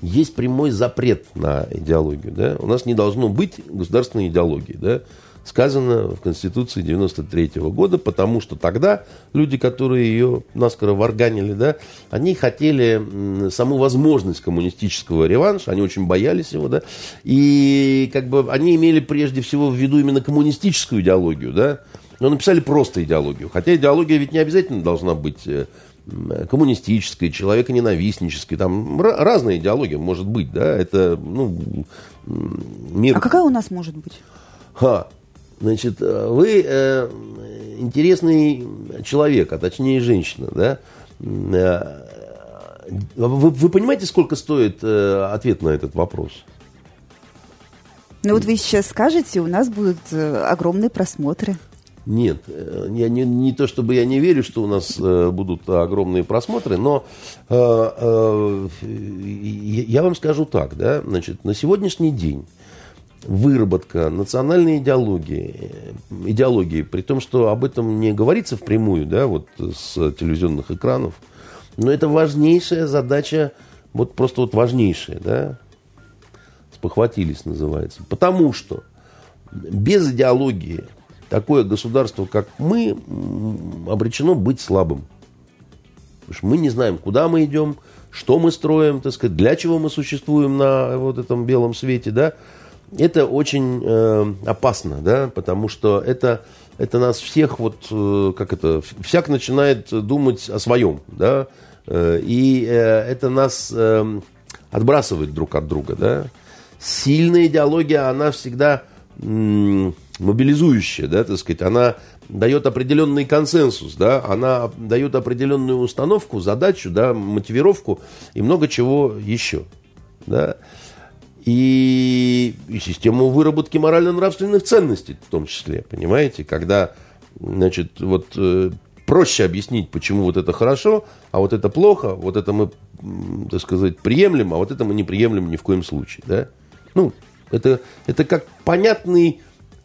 Speaker 2: есть прямой запрет на идеологию. Да? У нас не должно быть государственной идеологии. Да? Сказано в Конституции 93 -го года, потому что тогда люди, которые ее наскоро варганили, да, они хотели саму возможность коммунистического реванша, они очень боялись его, да, и как бы они имели прежде всего в виду именно коммунистическую идеологию, да, но написали просто идеологию. Хотя идеология ведь не обязательно должна быть э, коммунистической, человеконенавистнической, там разная идеология может быть, да, это, ну,
Speaker 1: мир... А какая у нас может быть?
Speaker 2: Ха, значит, вы э, интересный человек, а точнее женщина, да, э, вы, вы понимаете, сколько стоит э, ответ на этот вопрос?
Speaker 1: Ну вот вы сейчас скажете, у нас будут э, огромные просмотры.
Speaker 2: Нет, э, я не, не то чтобы я не верю, что у нас э, будут огромные просмотры, но э, э, я вам скажу так, да, значит, на сегодняшний день выработка национальной идеологии, идеологии, при том, что об этом не говорится впрямую, да, вот с телевизионных экранов, но это важнейшая задача, вот просто вот важнейшая, да, спохватились называется, потому что без идеологии такое государство, как мы, обречено быть слабым. Потому что мы не знаем, куда мы идем, что мы строим, так сказать, для чего мы существуем на вот этом белом свете, да. Это очень э, опасно, да, потому что это, это нас всех вот, э, как это, всяк начинает думать о своем, да, э, и э, это нас э, отбрасывает друг от друга, да. Сильная идеология, она всегда мобилизующая, да, так сказать, она дает определенный консенсус, да, она дает определенную установку, задачу, да, мотивировку и много чего еще, да, и, и систему выработки морально-нравственных ценностей в том числе, понимаете, когда, значит, вот э, проще объяснить, почему вот это хорошо, а вот это плохо, вот это мы, так сказать, приемлем, а вот это мы не приемлем ни в коем случае, да, ну, это, это как понятный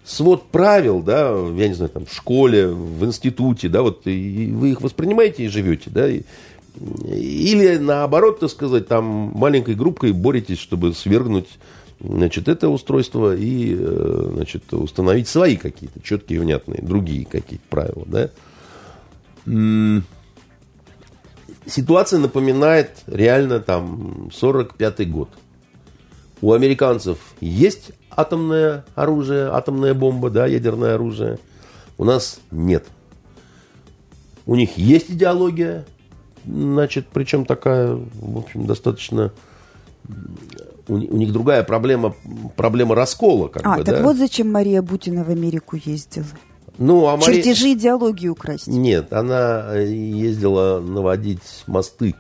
Speaker 2: свод правил, да, я не знаю, там, в школе, в институте, да, вот, и вы их воспринимаете и живете, да, и, или наоборот, так сказать, там маленькой группкой боретесь, чтобы свергнуть значит, это устройство и э, значит, установить свои какие-то четкие, внятные, другие какие-то правила. Да? Ситуация напоминает реально там 45-й год. У американцев есть атомное оружие, атомная бомба, да, ядерное оружие. У нас нет. У них есть идеология, значит, причем такая, в общем, достаточно... У, у них другая проблема, проблема раскола. Как
Speaker 1: а,
Speaker 2: бы,
Speaker 1: так
Speaker 2: да?
Speaker 1: вот зачем Мария Бутина в Америку ездила.
Speaker 2: Ну, а Мария...
Speaker 1: Чертежи идеологии украсть.
Speaker 2: Нет, она ездила наводить мосты.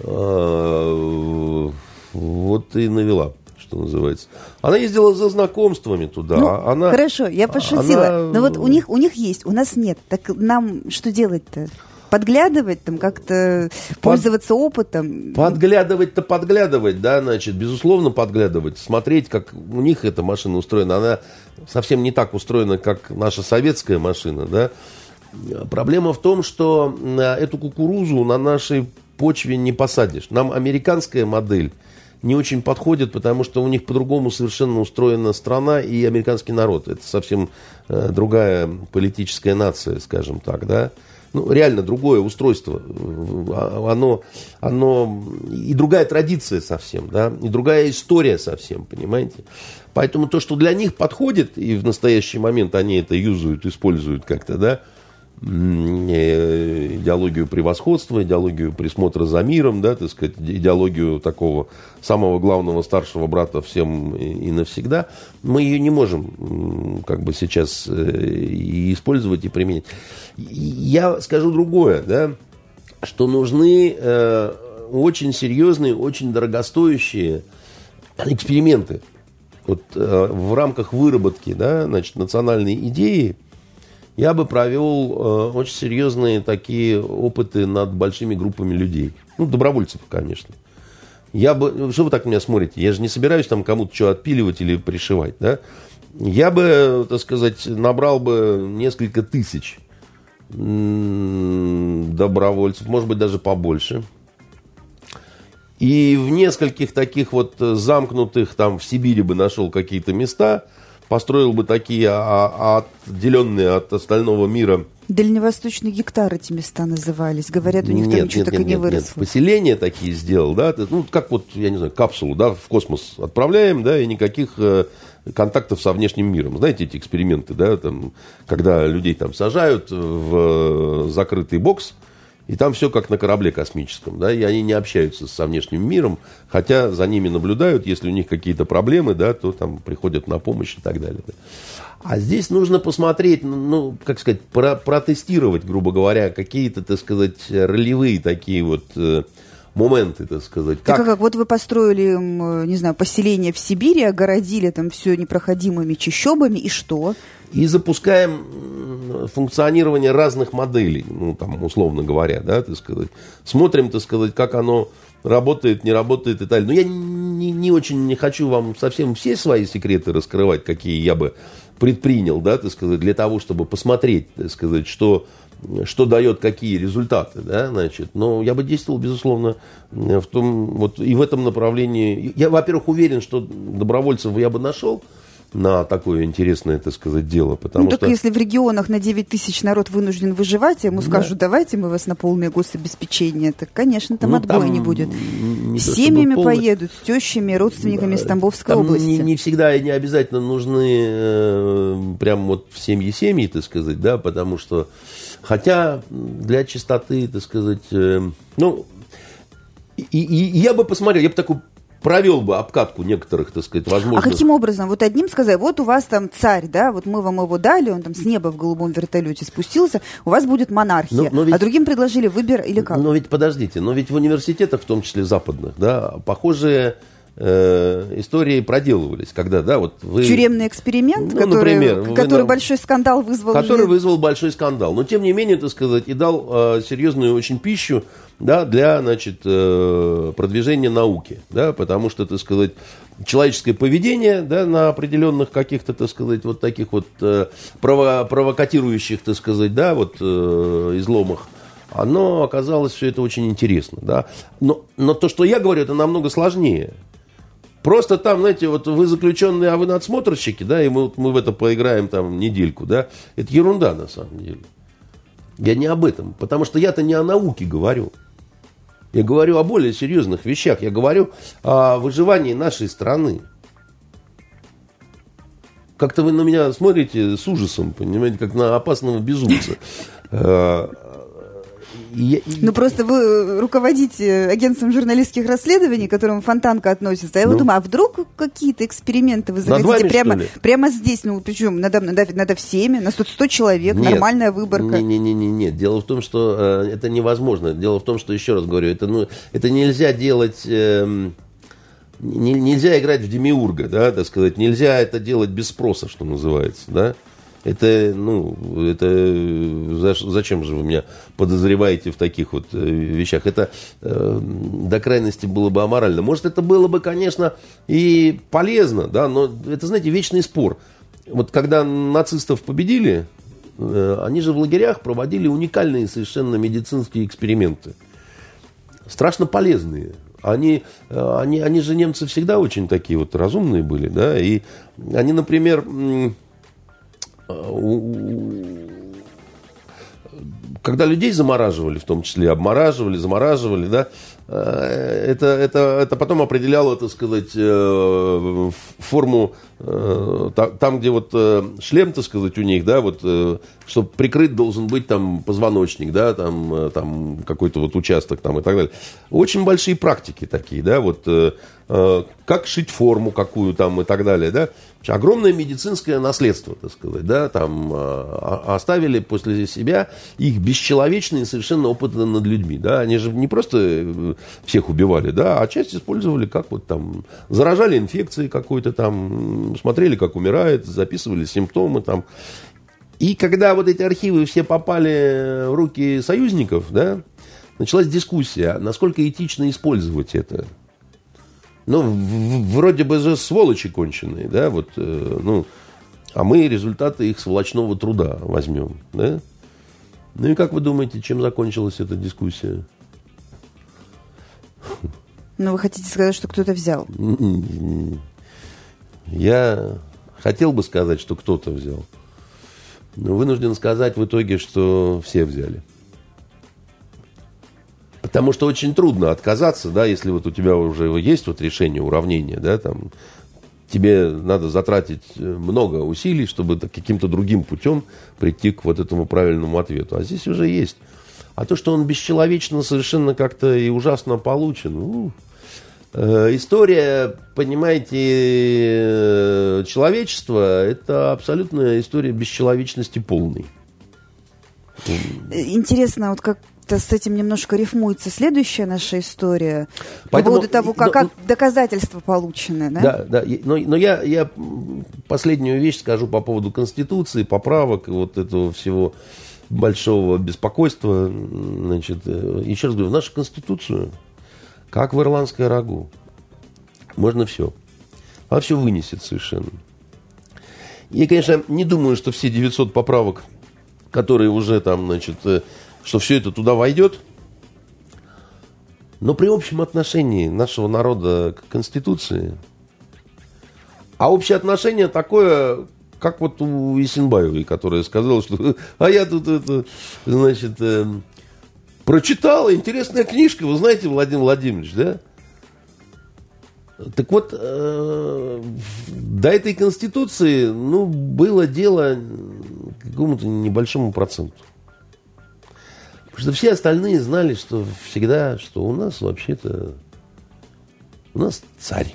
Speaker 2: А, вот и навела что называется. Она ездила за знакомствами туда.
Speaker 1: Ну,
Speaker 2: она,
Speaker 1: хорошо, я пошутила.
Speaker 2: она...
Speaker 1: Но вот у них, у них есть, у нас нет. Так нам что делать-то? подглядывать, там как-то Под... пользоваться опытом.
Speaker 2: Подглядывать-то подглядывать, да, значит, безусловно подглядывать, смотреть, как у них эта машина устроена. Она совсем не так устроена, как наша советская машина, да. Проблема в том, что эту кукурузу на нашей почве не посадишь. Нам американская модель не очень подходит, потому что у них по-другому совершенно устроена страна и американский народ. Это совсем э, другая политическая нация, скажем так, да. Ну, реально другое устройство. Оно, оно и другая традиция совсем, да, и другая история совсем, понимаете. Поэтому то, что для них подходит, и в настоящий момент они это юзают, используют как-то, да, Э, идеологию превосходства, идеологию присмотра за миром, да, так сказать, идеологию такого самого главного старшего брата всем и навсегда, мы ее не можем как бы сейчас э, и использовать и применить. Я скажу другое, да, что нужны э, очень серьезные, очень дорогостоящие эксперименты вот, в рамках выработки да, значит, национальной идеи, я бы провел э, очень серьезные такие опыты над большими группами людей. Ну, добровольцев, конечно. Я бы... Что вы так меня смотрите? Я же не собираюсь там кому-то что отпиливать или пришивать, да? Я бы, так сказать, набрал бы несколько тысяч добровольцев, может быть, даже побольше. И в нескольких таких вот замкнутых, там, в Сибири бы нашел какие-то места – построил бы такие а, а, отделенные от остального мира
Speaker 1: Дальневосточный гектар эти места назывались. Говорят, у них нет, там ничего так и не нет, выросло.
Speaker 2: Нет. Поселения такие сделал, да, ну, как вот, я не знаю, капсулу, да, в космос отправляем, да, и никаких э, контактов со внешним миром. Знаете эти эксперименты, да, там, когда людей там сажают в э, закрытый бокс, и там все как на корабле космическом, да, и они не общаются со внешним миром, хотя за ними наблюдают, если у них какие-то проблемы, да, то там приходят на помощь и так далее. Да. А здесь нужно посмотреть, ну, ну, как сказать, про протестировать, грубо говоря, какие-то, так сказать, ролевые такие вот э, моменты, так сказать.
Speaker 1: Как... Так как вот вы построили, не знаю, поселение в Сибири, огородили там все непроходимыми чащобами, и что?
Speaker 2: И запускаем функционирование разных моделей, ну, там, условно говоря, да, так сказать. Смотрим, так сказать, как оно работает, не работает и так далее. Но я не, не очень не хочу вам совсем все свои секреты раскрывать, какие я бы предпринял, да, так сказать, для того, чтобы посмотреть, так сказать, что, что дает какие результаты, да, значит. Но я бы действовал, безусловно, в том, вот и в этом направлении. Я, во-первых, уверен, что добровольцев я бы нашел, на такое интересное, так сказать, дело. Потому
Speaker 1: ну,
Speaker 2: что...
Speaker 1: только если в регионах на 9 тысяч народ вынужден выживать, ему да. скажут, давайте мы вас на полное гособеспечение, так, конечно, там ну, отбоя там не будет. Не с семьями полный... поедут, с тещами, родственниками да. из Тамбовской
Speaker 2: там
Speaker 1: области.
Speaker 2: Не, не всегда и не обязательно нужны э, прям вот семьи-семьи, так сказать, да, потому что, хотя для чистоты, так сказать, э, ну, и, и, я бы посмотрел, я бы такой провел бы обкатку некоторых, так сказать, возможностей.
Speaker 1: А каким образом? Вот одним сказали, вот у вас там царь, да, вот мы вам его дали, он там с неба в голубом вертолете спустился, у вас будет монархия. Но, но ведь, а другим предложили выбор или как?
Speaker 2: Но ведь подождите, но ведь в университетах, в том числе западных, да, похожие э, истории проделывались, когда, да, вот вы...
Speaker 1: Тюремный эксперимент, ну, который, например, который вы, большой скандал вызвал.
Speaker 2: Который или... вызвал большой скандал. Но, тем не менее, так сказать, и дал э, серьезную очень пищу да, для значит, э, продвижения науки, да, потому что, так сказать, человеческое поведение да, на определенных каких-то, так сказать, вот таких вот э, прово провокатирующих, так сказать, да, вот э, изломах, оно оказалось все это очень интересно, да. Но, но то, что я говорю, это намного сложнее. Просто там, знаете, вот вы заключенные, а вы надсмотрщики, да, и мы, мы в это поиграем там недельку, да, это ерунда на самом деле. Я не об этом, потому что я-то не о науке говорю. Я говорю о более серьезных вещах. Я говорю о выживании нашей страны. Как-то вы на меня смотрите с ужасом, понимаете, как на опасного безумца. Э,
Speaker 1: я, ну, просто вы руководите агентством журналистских расследований, к которому Фонтанка относится. Я ну, вот думаю, а вдруг какие-то эксперименты вы захотите вами, прямо, прямо здесь, ну, причем надо, надо, надо всеми, нас тут 100 человек, нет, нормальная выборка.
Speaker 2: Не-не-не, нет. Дело в том, что э, это невозможно. Дело в том, что, еще раз говорю, это, ну, это нельзя делать... Э, нельзя играть в демиурга, да, так сказать, нельзя это делать без спроса, что называется, да. Это, ну, это зачем же вы меня подозреваете в таких вот э, вещах? Это э, до крайности было бы аморально. Может, это было бы, конечно, и полезно, да, но это, знаете, вечный спор. Вот когда нацистов победили, э, они же в лагерях проводили уникальные совершенно медицинские эксперименты. Страшно полезные. Они, э, они, они же немцы всегда очень такие вот разумные были, да, и они, например, когда людей замораживали, в том числе обмораживали, замораживали, да, э, это, это, это потом определяло, так сказать, э, форму э, там, где вот шлем, так сказать, у них, да, вот, чтобы прикрыт должен быть там позвоночник, да, там, там какой-то вот участок там и так далее. Очень большие практики такие, да, вот как шить форму какую там и так далее, да. Огромное медицинское наследство, так сказать, да, там э, оставили после себя их бесчеловечные совершенно опыты над людьми, да, они же не просто э, всех убивали, да, а часть использовали как вот там, заражали инфекцией какой-то там, смотрели, как умирает, записывали симптомы там. И когда вот эти архивы все попали в руки союзников, да, началась дискуссия, насколько этично использовать это ну, вроде бы же сволочи конченые, да, вот, э, ну, а мы результаты их сволочного труда возьмем, да? Ну и как вы думаете, чем закончилась эта дискуссия?
Speaker 1: Ну, вы хотите сказать, что кто-то взял?
Speaker 2: Я хотел бы сказать, что кто-то взял. Но вынужден сказать в итоге, что все взяли. Потому что очень трудно отказаться, да, если вот у тебя уже есть вот решение уравнения, да, там, тебе надо затратить э, много усилий, чтобы каким-то другим путем прийти к вот этому правильному ответу. А здесь уже есть. А то, что он бесчеловечно совершенно как-то и ужасно получен, ну, история, понимаете, э, человечества, это абсолютная история бесчеловечности полной.
Speaker 1: Интересно, вот как с этим немножко рифмуется следующая наша история Поэтому, по поводу того, как, но, как доказательства получены. Да,
Speaker 2: да, да но, но я, я последнюю вещь скажу по поводу Конституции, поправок и вот этого всего большого беспокойства. Значит, э, еще раз говорю, в нашу Конституцию, как в ирландское рагу, можно все. Она все вынесет совершенно. Я, конечно, не думаю, что все 900 поправок, которые уже там, значит, э, что все это туда войдет. Но при общем отношении нашего народа к Конституции, а общее отношение такое, как вот у Исенбаевой, которая сказала, что а я тут это, значит, э, прочитала, интересная книжка, вы знаете, Владимир Владимирович, да? Так вот, э, до этой Конституции, ну, было дело какому-то небольшому проценту. Потому что все остальные знали, что всегда, что у нас вообще-то, у нас царь.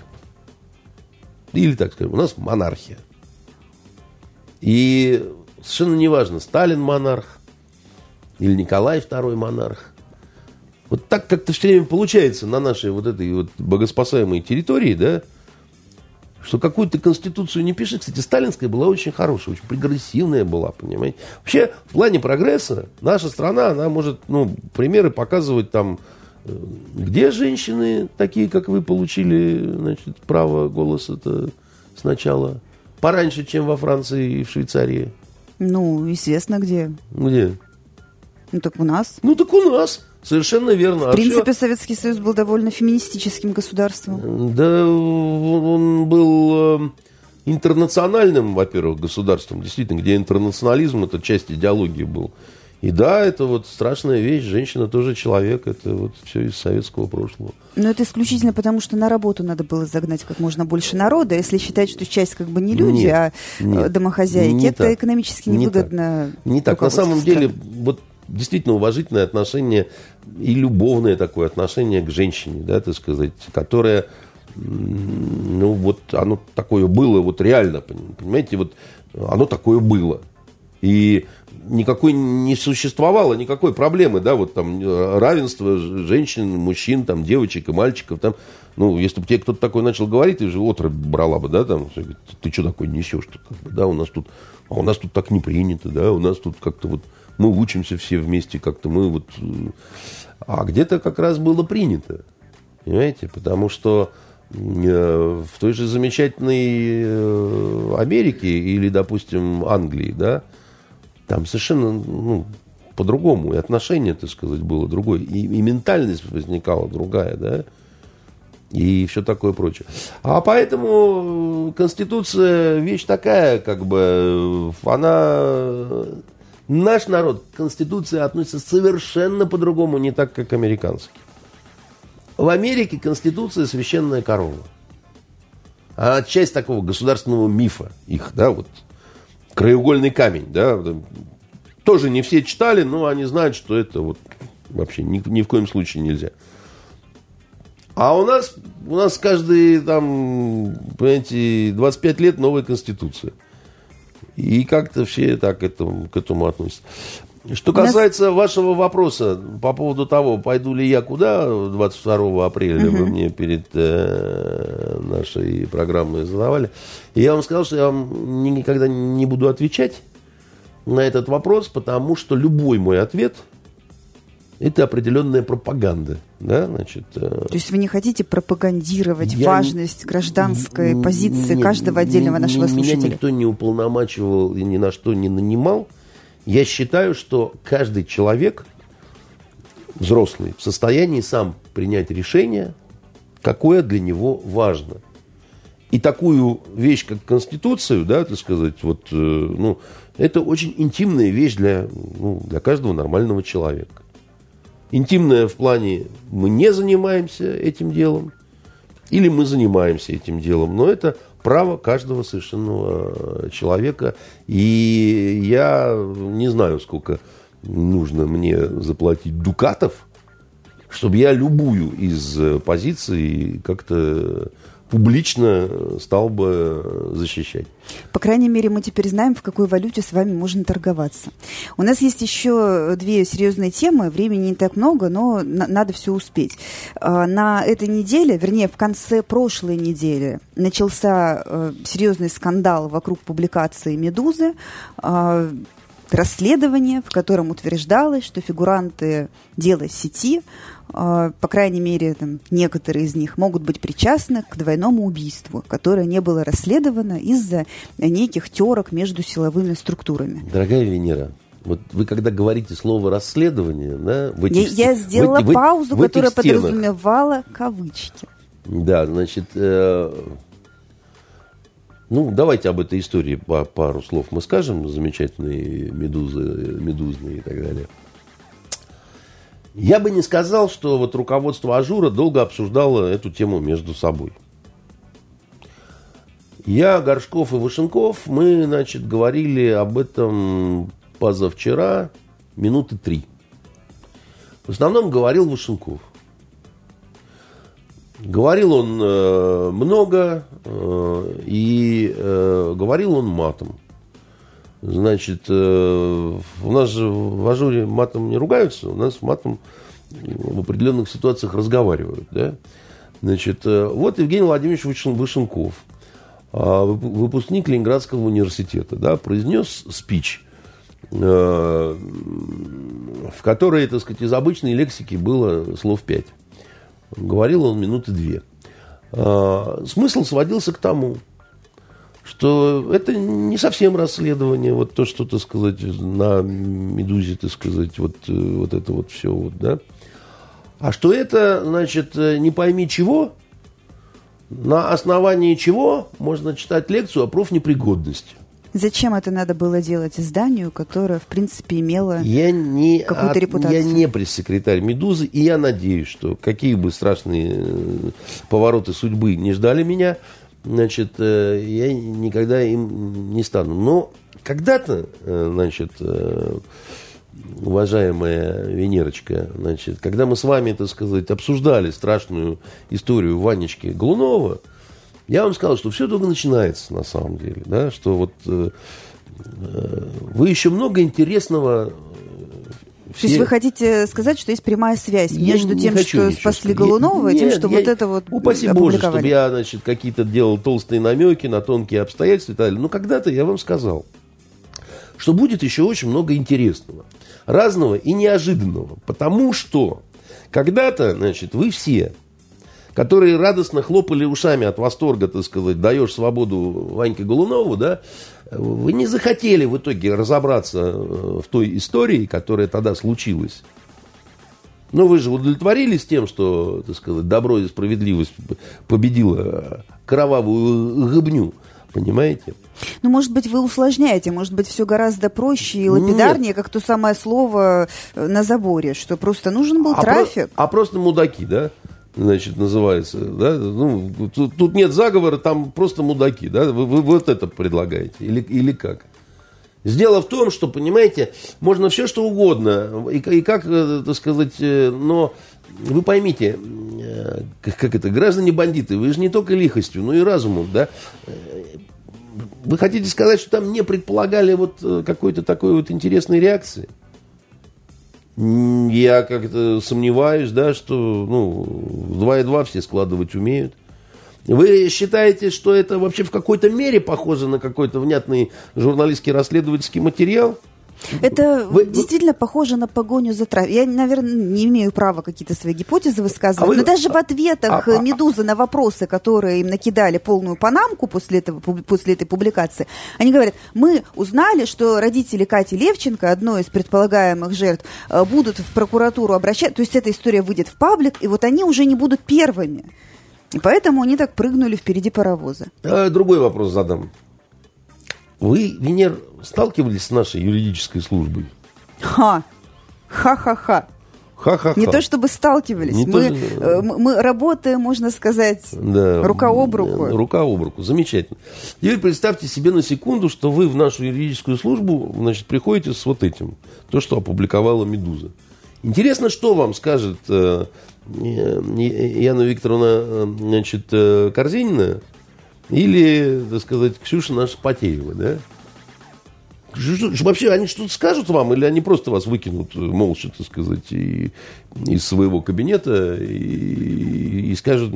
Speaker 2: Или так скажем, у нас монархия. И совершенно неважно, Сталин монарх или Николай II монарх. Вот так как-то все время получается на нашей вот этой вот богоспасаемой территории, да, что какую-то конституцию не пишет. Кстати, сталинская была очень хорошая, очень прогрессивная была, понимаете. Вообще, в плане прогресса наша страна, она может, ну, примеры показывать там, э, где женщины, такие, как вы, получили, значит, право голоса-то сначала. Пораньше, чем во Франции и в Швейцарии.
Speaker 1: Ну, известно где.
Speaker 2: Где?
Speaker 1: Ну, так у нас.
Speaker 2: Ну, так у нас. Совершенно верно.
Speaker 1: В а принципе, все... Советский Союз был довольно феминистическим государством.
Speaker 2: Да, он был э, интернациональным, во-первых, государством, действительно, где интернационализм это часть идеологии был. И да, это вот страшная вещь, женщина тоже человек, это вот все из советского прошлого.
Speaker 1: Но это исключительно потому, что на работу надо было загнать как можно больше народа. Если считать, что часть как бы не люди, нет, а э, нет, домохозяйки, не это так, экономически невыгодно.
Speaker 2: Не так. Не так. На самом деле, вот действительно уважительное отношение и любовное такое отношение к женщине, да, так сказать, которое, ну, вот оно такое было, вот реально, понимаете, вот оно такое было. И никакой не существовало никакой проблемы, да, вот там равенство женщин, мужчин, там, девочек и мальчиков, там, ну, если бы тебе кто-то такой начал говорить, ты же отрыв брала бы, да, там, ты что такое несешь, да, у нас тут, а у нас тут так не принято, да, у нас тут как-то вот мы учимся все вместе как-то, мы вот... А где-то как раз было принято, понимаете, потому что э, в той же замечательной э, Америке или, допустим, Англии, да, там совершенно ну, по-другому, и отношение, так сказать, было другое, и, и ментальность возникала другая, да, и все такое прочее. А поэтому Конституция вещь такая, как бы, она Наш народ к Конституции относится совершенно по-другому, не так, как американский. В Америке Конституция священная корова. Она часть такого государственного мифа их, да, вот краеугольный камень, да, тоже не все читали, но они знают, что это вот вообще ни, ни в коем случае нельзя. А у нас, у нас каждые там, понимаете, 25 лет новая конституция. И как-то все так к этому, к этому относятся. Что касается нас... вашего вопроса по поводу того, пойду ли я куда 22 апреля, угу. вы мне перед э, нашей программой задавали, я вам сказал, что я вам никогда не буду отвечать на этот вопрос, потому что любой мой ответ – это определенная пропаганда. Да, значит,
Speaker 1: э, То есть вы не хотите пропагандировать я важность гражданской позиции не, каждого отдельного нашего слушателя?
Speaker 2: Меня никто не уполномачивал и ни на что не нанимал. Я считаю, что каждый человек, взрослый, в состоянии сам принять решение, какое для него важно. И такую вещь, как Конституцию, да, так сказать, вот, э, ну, это очень интимная вещь для, ну, для каждого нормального человека. Интимное в плане мы не занимаемся этим делом, или мы занимаемся этим делом. Но это право каждого совершенного человека. И я не знаю, сколько нужно мне заплатить дукатов, чтобы я любую из позиций как-то публично стал бы защищать.
Speaker 1: По крайней мере, мы теперь знаем, в какой валюте с вами можно торговаться. У нас есть еще две серьезные темы. Времени не так много, но на- надо все успеть. А, На этой неделе, вернее, в конце прошлой недели начался э, серьезный скандал вокруг публикации «Медузы». А, расследование, в котором утверждалось, что фигуранты дела сети, э, по крайней мере, там, некоторые из них могут быть причастны к двойному убийству, которое не было расследовано из-за неких терок между силовыми структурами.
Speaker 2: Дорогая Венера, вот вы когда говорите слово расследование, да, в
Speaker 1: Я,
Speaker 2: этих,
Speaker 1: я
Speaker 2: в
Speaker 1: сделала
Speaker 2: в
Speaker 1: паузу,
Speaker 2: в этих
Speaker 1: которая
Speaker 2: стенах.
Speaker 1: подразумевала кавычки.
Speaker 2: Да, значит, э, ну, давайте об этой истории по пару слов мы скажем, замечательные медузы, медузные и так далее. Я бы не сказал, что вот руководство Ажура долго обсуждало эту тему между собой. Я, Горшков и Вашенков, мы, значит, говорили об этом позавчера минуты три. В основном говорил Вашенков. Говорил он э, много э, и э, говорил он матом. Значит, э, у нас же в ажуре матом не ругаются, у нас матом в определенных ситуациях разговаривают. Да? Значит, э, вот Евгений Владимирович Вышен- Вышенков, а, вып- выпускник Ленинградского университета, да, произнес спич, э, в которой, так сказать, из обычной лексики было слов пять. Говорил он минуты две. А, Смысл сводился к тому, что это не совсем расследование, вот то, что, так сказать, на «Медузе», так сказать, вот, э, вот это вот все, вот, да. А что это, значит, э, не пойми чего, на основании чего можно читать лекцию о профнепригодности.
Speaker 1: Зачем это надо было делать изданию, которое, в принципе, имело...
Speaker 2: Я не,
Speaker 1: Какую-то репутацию.
Speaker 2: я не пресс-секретарь «Медузы», и я надеюсь, что какие бы страшные э, повороты судьбы не ждали меня, значит, э, я никогда им не стану. Но когда-то, э, значит, э, уважаемая Венерочка, значит, когда мы с вами, так сказать, обсуждали страшную историю Ванечки Глунова, я вам сказал, что все только начинается на самом деле, да, что вот вы еще много интересного. Э,
Speaker 1: То есть вы хотите сказать, что есть прямая связь
Speaker 2: Я
Speaker 1: между тем, что спасли. Голунова, и тем, что
Speaker 2: я-
Speaker 1: вот это вот
Speaker 2: Упаси Боже, чтобы я, значит, какие-то делал толстые намеки на тонкие обстоятельства и так далее. Но когда-то я вам сказал, что будет еще очень много интересного, разного и неожиданного. Потому что когда-то, значит, вы все, которые радостно хлопали ушами от восторга, так сказать, даешь свободу Ваньке Голунову, да, вы не захотели в итоге разобраться э, в той истории, которая тогда случилась. Но вы же удовлетворились тем, что, так сказать, добро и справедливость победила кровавую гыбню. Понимаете?
Speaker 1: Ну, может быть, вы усложняете, может быть, все гораздо проще и лапидарнее, как то самое слово э, на заборе, что просто нужен был
Speaker 2: А, про-
Speaker 1: трафик.
Speaker 2: а просто мудаки, да? Значит, называется. Да? Ну, тут, тут нет заговора, там просто мудаки. Да? Вы, вы вот это предлагаете. Или, или как? Дело в том, что, понимаете, можно все что угодно. И, и как, э, так сказать, э, но вы поймите, э, как, это, граждане-бандиты, вы же не только лихостью, но и разумом, да? Вы хотите сказать, что там не предполагали вот какой-то такой вот интересной реакции? Я как-то сомневаюсь, да, что ну, 2 и 2 все складывать умеют. Вы считаете, что это вообще в какой-то мере похоже на какой-то внятный журналистский расследовательский материал?
Speaker 1: Это
Speaker 2: Вы- вы-
Speaker 1: действительно похоже на погоню за трафик. Я, наверное, не имею права какие-то свои гипотезы высказывать,
Speaker 2: А вы-
Speaker 1: но даже в ответах
Speaker 2: а- а-
Speaker 1: «Медузы» на вопросы, которые им накидали полную панамку после, этого, после этой публикации, они говорят, мы узнали, что родители Кати Левченко, одной из предполагаемых жертв, э, будут в прокуратуру обращаться, то есть эта история выйдет в паблик, и вот они уже не будут первыми. И поэтому они так прыгнули впереди паровоза.
Speaker 2: А, Другой вопрос задам. Вы, Венер, сталкивались с нашей юридической службой?
Speaker 1: Ха! Ха-ха-ха!
Speaker 2: Ха-ха-ха.
Speaker 1: Не то чтобы сталкивались,
Speaker 2: Не
Speaker 1: мы,
Speaker 2: то,
Speaker 1: э, мы мы работаем, можно сказать,
Speaker 2: Да.
Speaker 1: рука об руку.
Speaker 2: Э, Рука об руку. Замечательно. Теперь представьте себе на секунду, что вы в нашу юридическую службу значит, приходите с вот этим. То, что опубликовала «Медуза». Интересно, что вам скажет э, Яна Викторовна значит, Корзинина или, так сказать, Ксюша наша Потеева, да? Вообще, они что-то скажут вам, или они просто вас выкинут молча, так сказать, и, из своего кабинета и, и скажут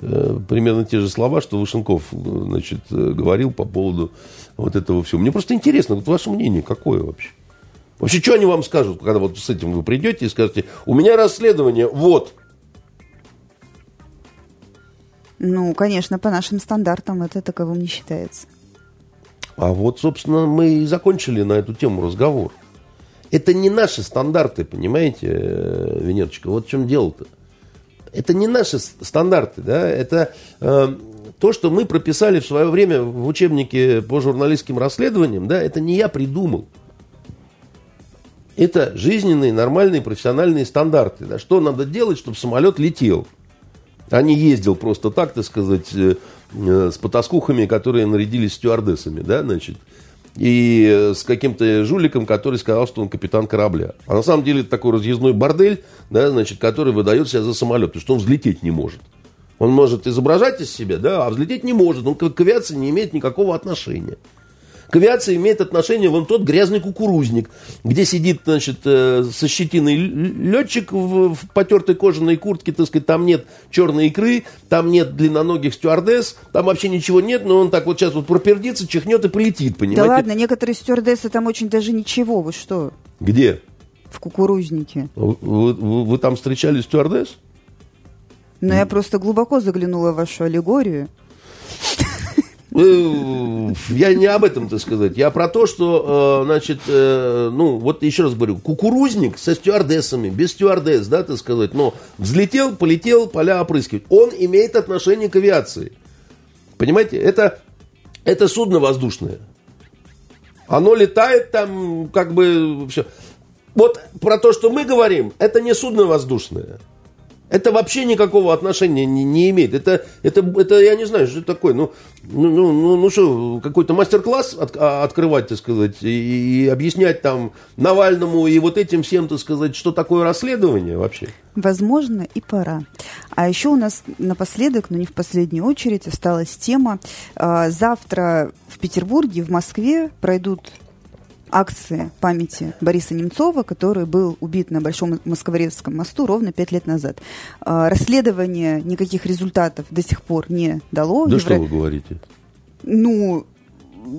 Speaker 2: э, примерно те же слова, что Вышенков значит, говорил по поводу вот этого всего. Мне просто интересно, вот ваше мнение какое вообще? Вообще, что они вам скажут, когда вот с этим вы придете и скажете, у меня расследование, вот.
Speaker 1: Ну, конечно, по нашим стандартам это таковым не считается.
Speaker 2: А вот, собственно, мы и закончили на эту тему разговор. Это не наши стандарты, понимаете, э, Венерочка? Вот в чем дело-то. Это не наши стандарты, да, это э, то, что мы прописали в свое время в учебнике по журналистским расследованиям, да, это не я придумал. Это жизненные, нормальные, профессиональные стандарты. Да, что надо делать, чтобы самолет летел, а не ездил просто так, так сказать, э, Э, с потаскухами, которые нарядились стюардессами, да, значит, и с каким-то жуликом, который сказал, что он капитан корабля. А на самом деле это такой разъездной бордель, да, значит, который выдает себя за самолет, потому что он взлететь не может. Он может изображать из себя, да, а взлететь не может. Он к авиации не имеет никакого отношения. К авиации имеет отношение вон тот грязный кукурузник, где сидит, значит, э, со щетиной летчик в, в потертой кожаной куртке, так сказать, там нет черной икры, там нет длинноногих стюардесс, там вообще ничего нет, но он так вот сейчас вот пропердится, чихнет и полетит, понимаете?
Speaker 1: Да ладно, некоторые стюардессы там очень даже ничего, вы что?
Speaker 2: Где?
Speaker 1: В кукурузнике.
Speaker 2: Вы, вы, вы там встречали стюардесс?
Speaker 1: Ну, я просто глубоко заглянула в вашу аллегорию.
Speaker 2: Э, я не об этом, так сказать. Я про то, что, э, значит, э, ну, вот еще раз говорю, кукурузник со стюардессами, без стюардесс, да, так сказать, но взлетел, полетел, поля опрыскивать. Он имеет отношение к авиации. Понимаете, это, это судно воздушное. Оно летает там, как бы, все. Вот про то, что мы говорим, это не судно воздушное. Это вообще никакого отношения не, не имеет. Это, это, это, я не знаю, что это такое. Ну, ну, ну, ну, ну что, какой-то мастер-класс от, а, открывать, так сказать, и, и объяснять там Навальному и вот этим всем, так сказать, что такое расследование вообще?
Speaker 1: Возможно, и пора. А еще у нас напоследок, но не в последнюю очередь, осталась тема. А, завтра в Петербурге, в Москве пройдут акции памяти Бориса Немцова, который был убит на Большом Москворецком мосту ровно пять лет назад. А, расследование никаких результатов до сих пор не дало.
Speaker 2: Да Евро... что вы говорите?
Speaker 1: Ну,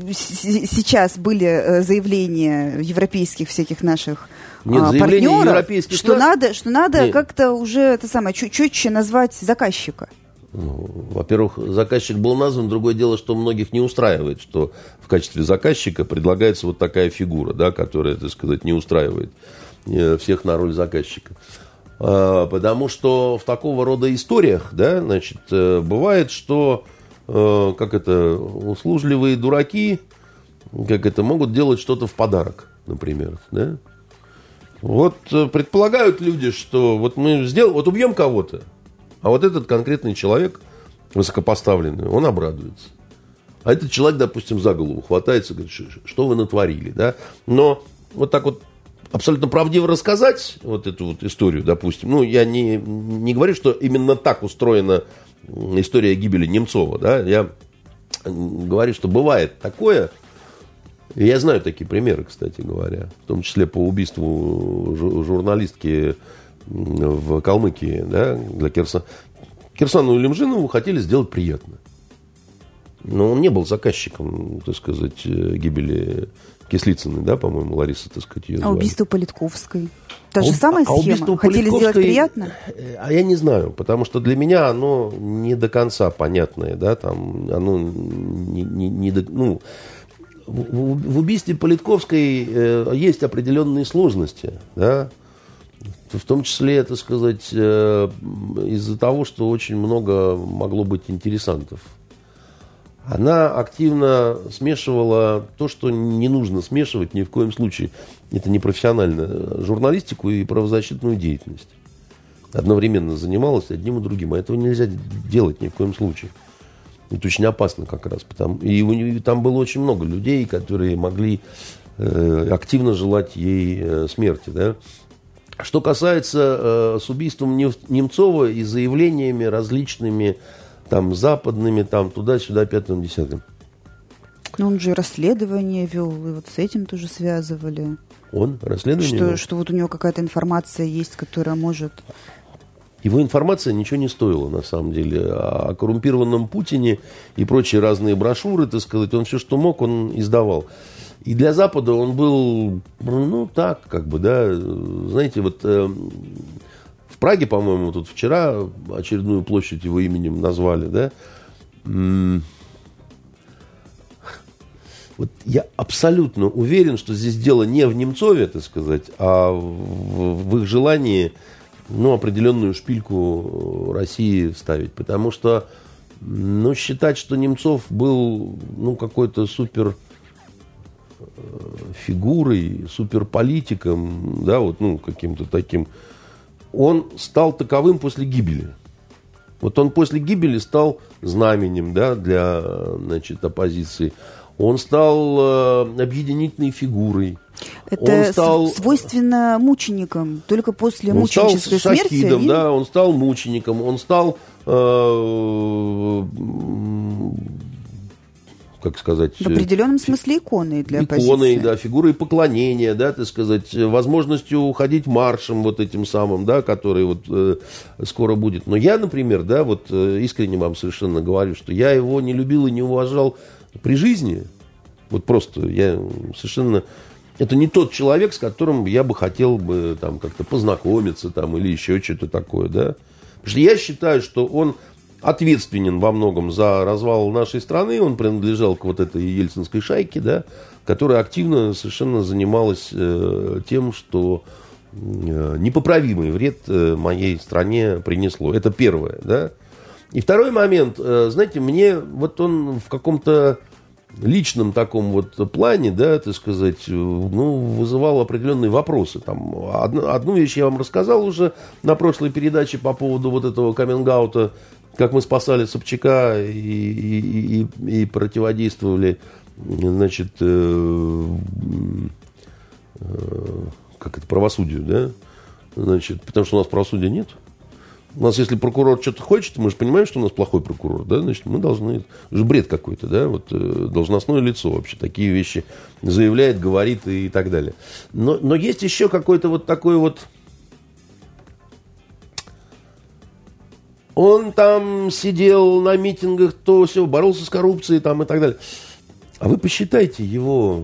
Speaker 1: сейчас были э, заявления европейских всяких наших
Speaker 2: Нет, а, партнеров,
Speaker 1: что надо, что надо как-то уже это самое четче назвать заказчика.
Speaker 2: Ну, во-первых, заказчик был назван. Другое дело, что многих не устраивает, что в качестве заказчика предлагается вот такая фигура, да, которая, так сказать, не устраивает э, всех на роль заказчика. А, потому что в такого рода историях, да, значит, э, бывает, что, э, как это, услужливые дураки, как это, могут делать что-то в подарок, например, да. Вот предполагают люди, что вот мы сделаем, вот убьем кого-то, а вот этот конкретный человек, высокопоставленный, он обрадуется. А этот человек, допустим, за голову хватается, говорит, что вы натворили, да? Но вот так вот абсолютно правдиво рассказать вот эту вот историю, допустим, ну, я не, не говорю, что именно так устроена история гибели Немцова, да, я говорю, что бывает такое, я знаю такие примеры, кстати говоря, в том числе по убийству журналистки в Калмыкии, да, для Кирса... Кирсану Илимжинову хотели сделать приятно. Но он не был заказчиком, так сказать, гибели Кислицыной, да, по-моему, Лариса, так сказать, ее
Speaker 1: звали. А убийство Политковской? Та же а, самая а схема? Хотели сделать приятно?
Speaker 2: А я не знаю, потому что для меня оно не до конца понятное, да, там, оно не, не, не до, ну, в, в убийстве Политковской э, есть определенные сложности, да, в том числе, так сказать, э, из-за того, что очень много могло быть интересантов. Она активно смешивала то, что не нужно смешивать ни в коем случае. Это не профессионально. Журналистику и правозащитную деятельность. Одновременно занималась одним и другим. А этого нельзя делать ни в коем случае. Это очень опасно как раз. Потому, и у, там было очень много людей, которые могли э, активно желать ей э, смерти. Да? Что касается э, с убийством Немцова и заявлениями различными, там, западными, там, туда-сюда, пятым, десятым.
Speaker 1: Но он же расследование вел, и вот с этим тоже связывали.
Speaker 2: Он расследование
Speaker 1: что, вел? Что вот у него какая-то информация есть, которая может...
Speaker 2: Его информация ничего не стоила, на самом деле. О коррумпированном Путине и прочие разные брошюры, так сказать, он все, что мог, он издавал. И для Запада он был, ну, так, как бы, да, знаете, вот э, в Праге, по-моему, тут вчера очередную площадь его именем назвали, да, вот я абсолютно уверен, что здесь дело не в Немцове, так сказать, а в, в их желании ну, определенную шпильку России вставить. Потому что ну, считать, что Немцов был ну, какой-то супер фигурой, суперполитиком, да, вот, ну, каким-то таким, он стал таковым после гибели. Вот он после гибели стал знаменем, да, для, значит, оппозиции. Он стал э, объединительной фигурой.
Speaker 1: Это он стал, свойственно мученикам. Только после он мученической
Speaker 2: стал
Speaker 1: смерти.
Speaker 2: Шахидом, и... да, он стал мучеником, он стал, э, как сказать...
Speaker 1: В определенном смысле иконой для оппозиции.
Speaker 2: Иконой, да, фигурой поклонения, да, так сказать, возможностью уходить маршем вот этим самым, да, который вот э, скоро будет. Но я, например, да, вот э, искренне вам совершенно говорю, что я его не любил и не уважал при жизни, вот просто я совершенно... Это не тот человек, с которым я бы хотел бы там как-то познакомиться там или еще что-то такое, да. Потому что я считаю, что он ответственен во многом за развал нашей страны. Он принадлежал к вот этой ельцинской шайке, да, которая активно совершенно занималась э, тем, что э, непоправимый вред э, моей стране принесло. Это первое, да. И второй момент, э, знаете, мне вот он в каком-то личном таком вот плане, да, так сказать, ну, вызывал определенные вопросы. Там, одну, одну вещь я вам рассказал уже на прошлой передаче по поводу вот этого каминг как мы спасали Собчака и, и, и, и противодействовали, значит, э, э, как это, правосудию, да, значит, потому что у нас правосудия нет. У нас, если прокурор что-то хочет, мы же понимаем, что у нас плохой прокурор, да, значит, мы должны... Это же бред какой-то, да, вот э, должностное лицо вообще такие вещи заявляет, говорит и, так далее. Но, но есть еще какой-то вот такой вот... Он там сидел на митингах, то все, боролся с коррупцией там и так далее. А вы посчитайте его,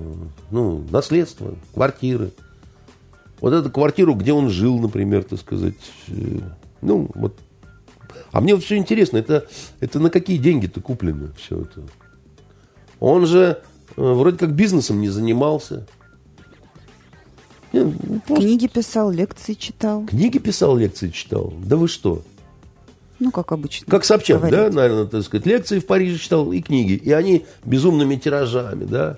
Speaker 2: ну, наследство, квартиры. Вот эту квартиру, где он жил, например, так сказать, э, ну, вот. А мне вот все интересно, это, это на какие деньги-то куплено все это? Он же э, вроде как бизнесом не занимался.
Speaker 1: Нет, ну, просто... Книги писал, лекции читал.
Speaker 2: Книги писал, лекции читал? Да вы что?
Speaker 1: Ну, как обычно.
Speaker 2: Как Собчак, говорить. да, наверное, так сказать, лекции в Париже читал и книги. И они безумными тиражами, да.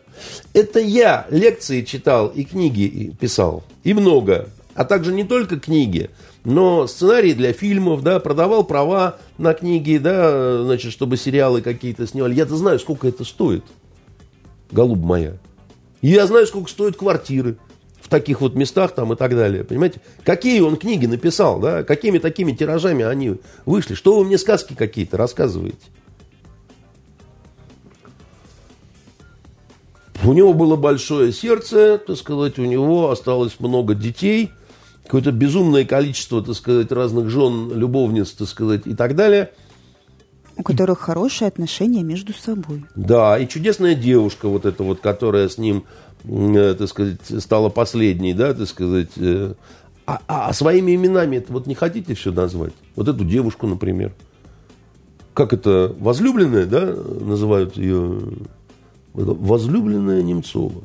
Speaker 2: Это я лекции читал и книги писал. И много. А также не только книги, но сценарии для фильмов, да, продавал права на книги, да, значит, чтобы сериалы какие-то снимали. Я-то знаю, сколько это стоит, голуб моя. И я знаю, сколько стоят квартиры таких вот местах там и так далее, понимаете? Какие он книги написал, да, какими такими тиражами они вышли. Что вы мне сказки какие-то рассказываете? У него было большое сердце, так сказать, у него осталось много детей – какое-то безумное количество, так сказать, разных жен, любовниц, так сказать, и так далее.
Speaker 1: У которых хорошие отношения между собой.
Speaker 2: Да, и чудесная девушка вот эта вот, которая с ним, так сказать, стала последней, да, так сказать. Э, а, а, а своими именами это вот не хотите все назвать? Вот эту девушку, например. Как это, возлюбленная, да, называют ее? Возлюбленная Немцова.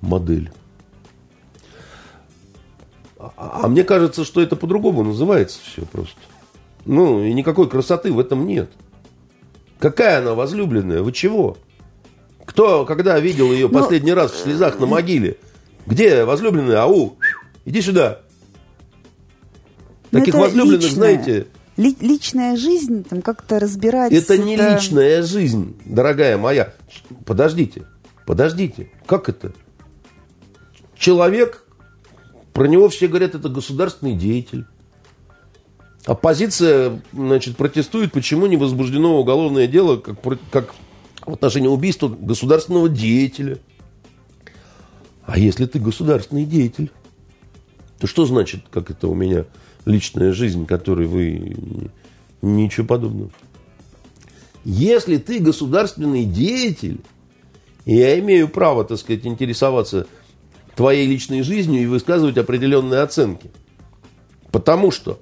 Speaker 2: Модель. А, а мне кажется, что это по-другому называется все просто. Ну, и никакой красоты в этом нет. Какая она возлюбленная? Вы чего? Кто, когда видел ее Но... последний раз в слезах на могиле? Где возлюбленная? Ау, иди сюда. Таких возлюбленных, личное. знаете...
Speaker 1: Ли, личная жизнь там как-то разбирается.
Speaker 2: Это не это... личная жизнь, дорогая моя. Подождите, подождите. Как это? Человек Про него все говорят, это государственный деятель. Оппозиция, значит, протестует, почему не возбуждено уголовное дело как, как в отношении убийства государственного деятеля. А если ты государственный деятель, то что значит, как это у меня личная жизнь, которой вы ничего подобного? Если ты государственный деятель, я имею право, так сказать, интересоваться твоей личной жизнью и высказывать определенные оценки. Потому что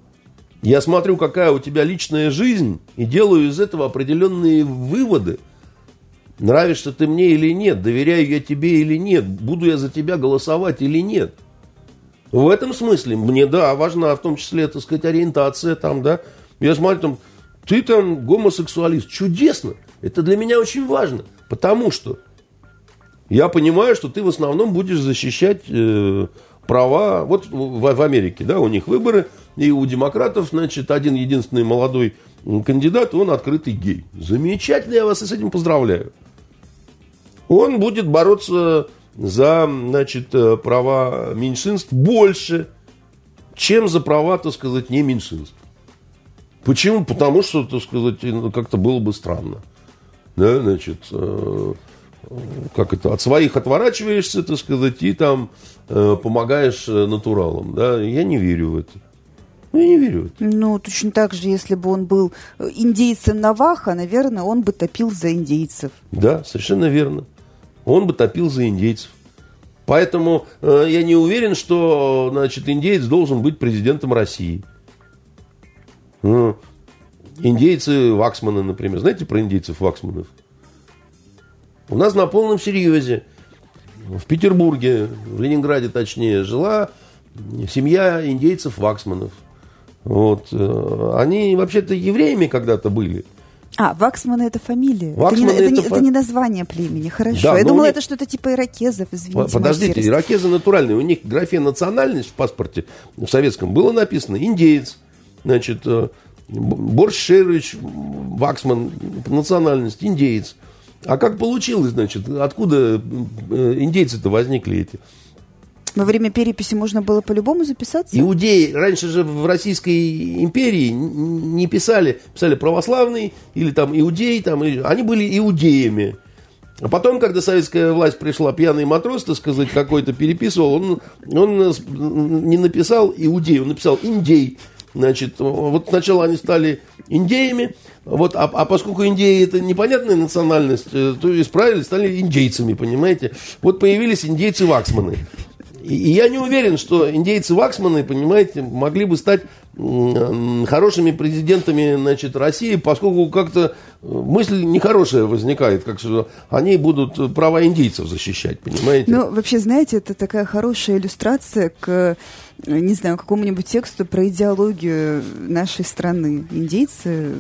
Speaker 2: я смотрю, какая у тебя личная жизнь, и делаю из этого определенные выводы. Нравишься ты мне или нет, доверяю я тебе или нет, буду я за тебя голосовать или нет. В этом смысле мне, да, важна в том числе, так сказать, ориентация там, да. Я смотрю, там, ты там гомосексуалист. Чудесно. Это для меня очень важно. Потому что я понимаю, что ты в основном будешь защищать э, права. Вот в, в Америке, да, у них выборы, и у демократов, значит, один единственный молодой кандидат, он открытый гей. Замечательно, я вас с этим поздравляю. Он будет бороться за, значит, э, права меньшинств больше, чем за права, так сказать, не меньшинств. Почему? Потому что, так сказать, ну, как-то было бы странно. Да, значит, э, как это, от своих отворачиваешься, так сказать, и там э, помогаешь натуралам. Да? Я не верю в это. Ну, я не верю.
Speaker 1: Ну, точно так же, если бы он был индейцем Наваха, наверное, он бы топил за индейцев.
Speaker 2: Да, совершенно верно. Он бы топил за индейцев. Поэтому э, я не уверен, что значит, индейец должен быть президентом России. Ну, индейцы Ваксманы, например. Знаете про индейцев Ваксманов? У нас на полном серьезе в Петербурге, в Ленинграде точнее, жила семья индейцев Ваксманов. Вот. Э, они вообще-то евреями когда-то были.
Speaker 1: А, Ваксманы это фамилия. Ваксманы это, не, это, это, фа... это не название племени. Хорошо. Да, Я думала, них... это что-то типа иракезов, извините.
Speaker 2: Подождите, иракезы натуральные. У них в графе национальность в паспорте в советском было написано индеец. Значит, э, Борщ Шерович Ваксман, национальность, индеец. А как получилось, значит, откуда э, индейцы-то возникли эти?
Speaker 1: Во время переписи можно было по-любому записаться?
Speaker 2: Иудеи, раньше же в Российской империи не писали, писали православный или там иудей, там, они были иудеями. А потом, когда советская власть пришла, пьяный матрос, так сказать, какой-то переписывал, он, он не написал иудей, он написал индей. Значит, вот сначала они стали индеями, вот, а, а поскольку Индия это непонятная национальность, э, то исправили, стали индейцами, понимаете? Вот появились индейцы-ваксманы. И, я не уверен, что индейцы-ваксманы, понимаете, могли бы стать хорошими президентами значит, России, поскольку как-то э, мысль нехорошая возникает, как что они будут права индейцев защищать, понимаете?
Speaker 1: Ну, вообще, знаете, это такая хорошая иллюстрация к, не знаю, какому-нибудь тексту про идеологию нашей страны. Индейцы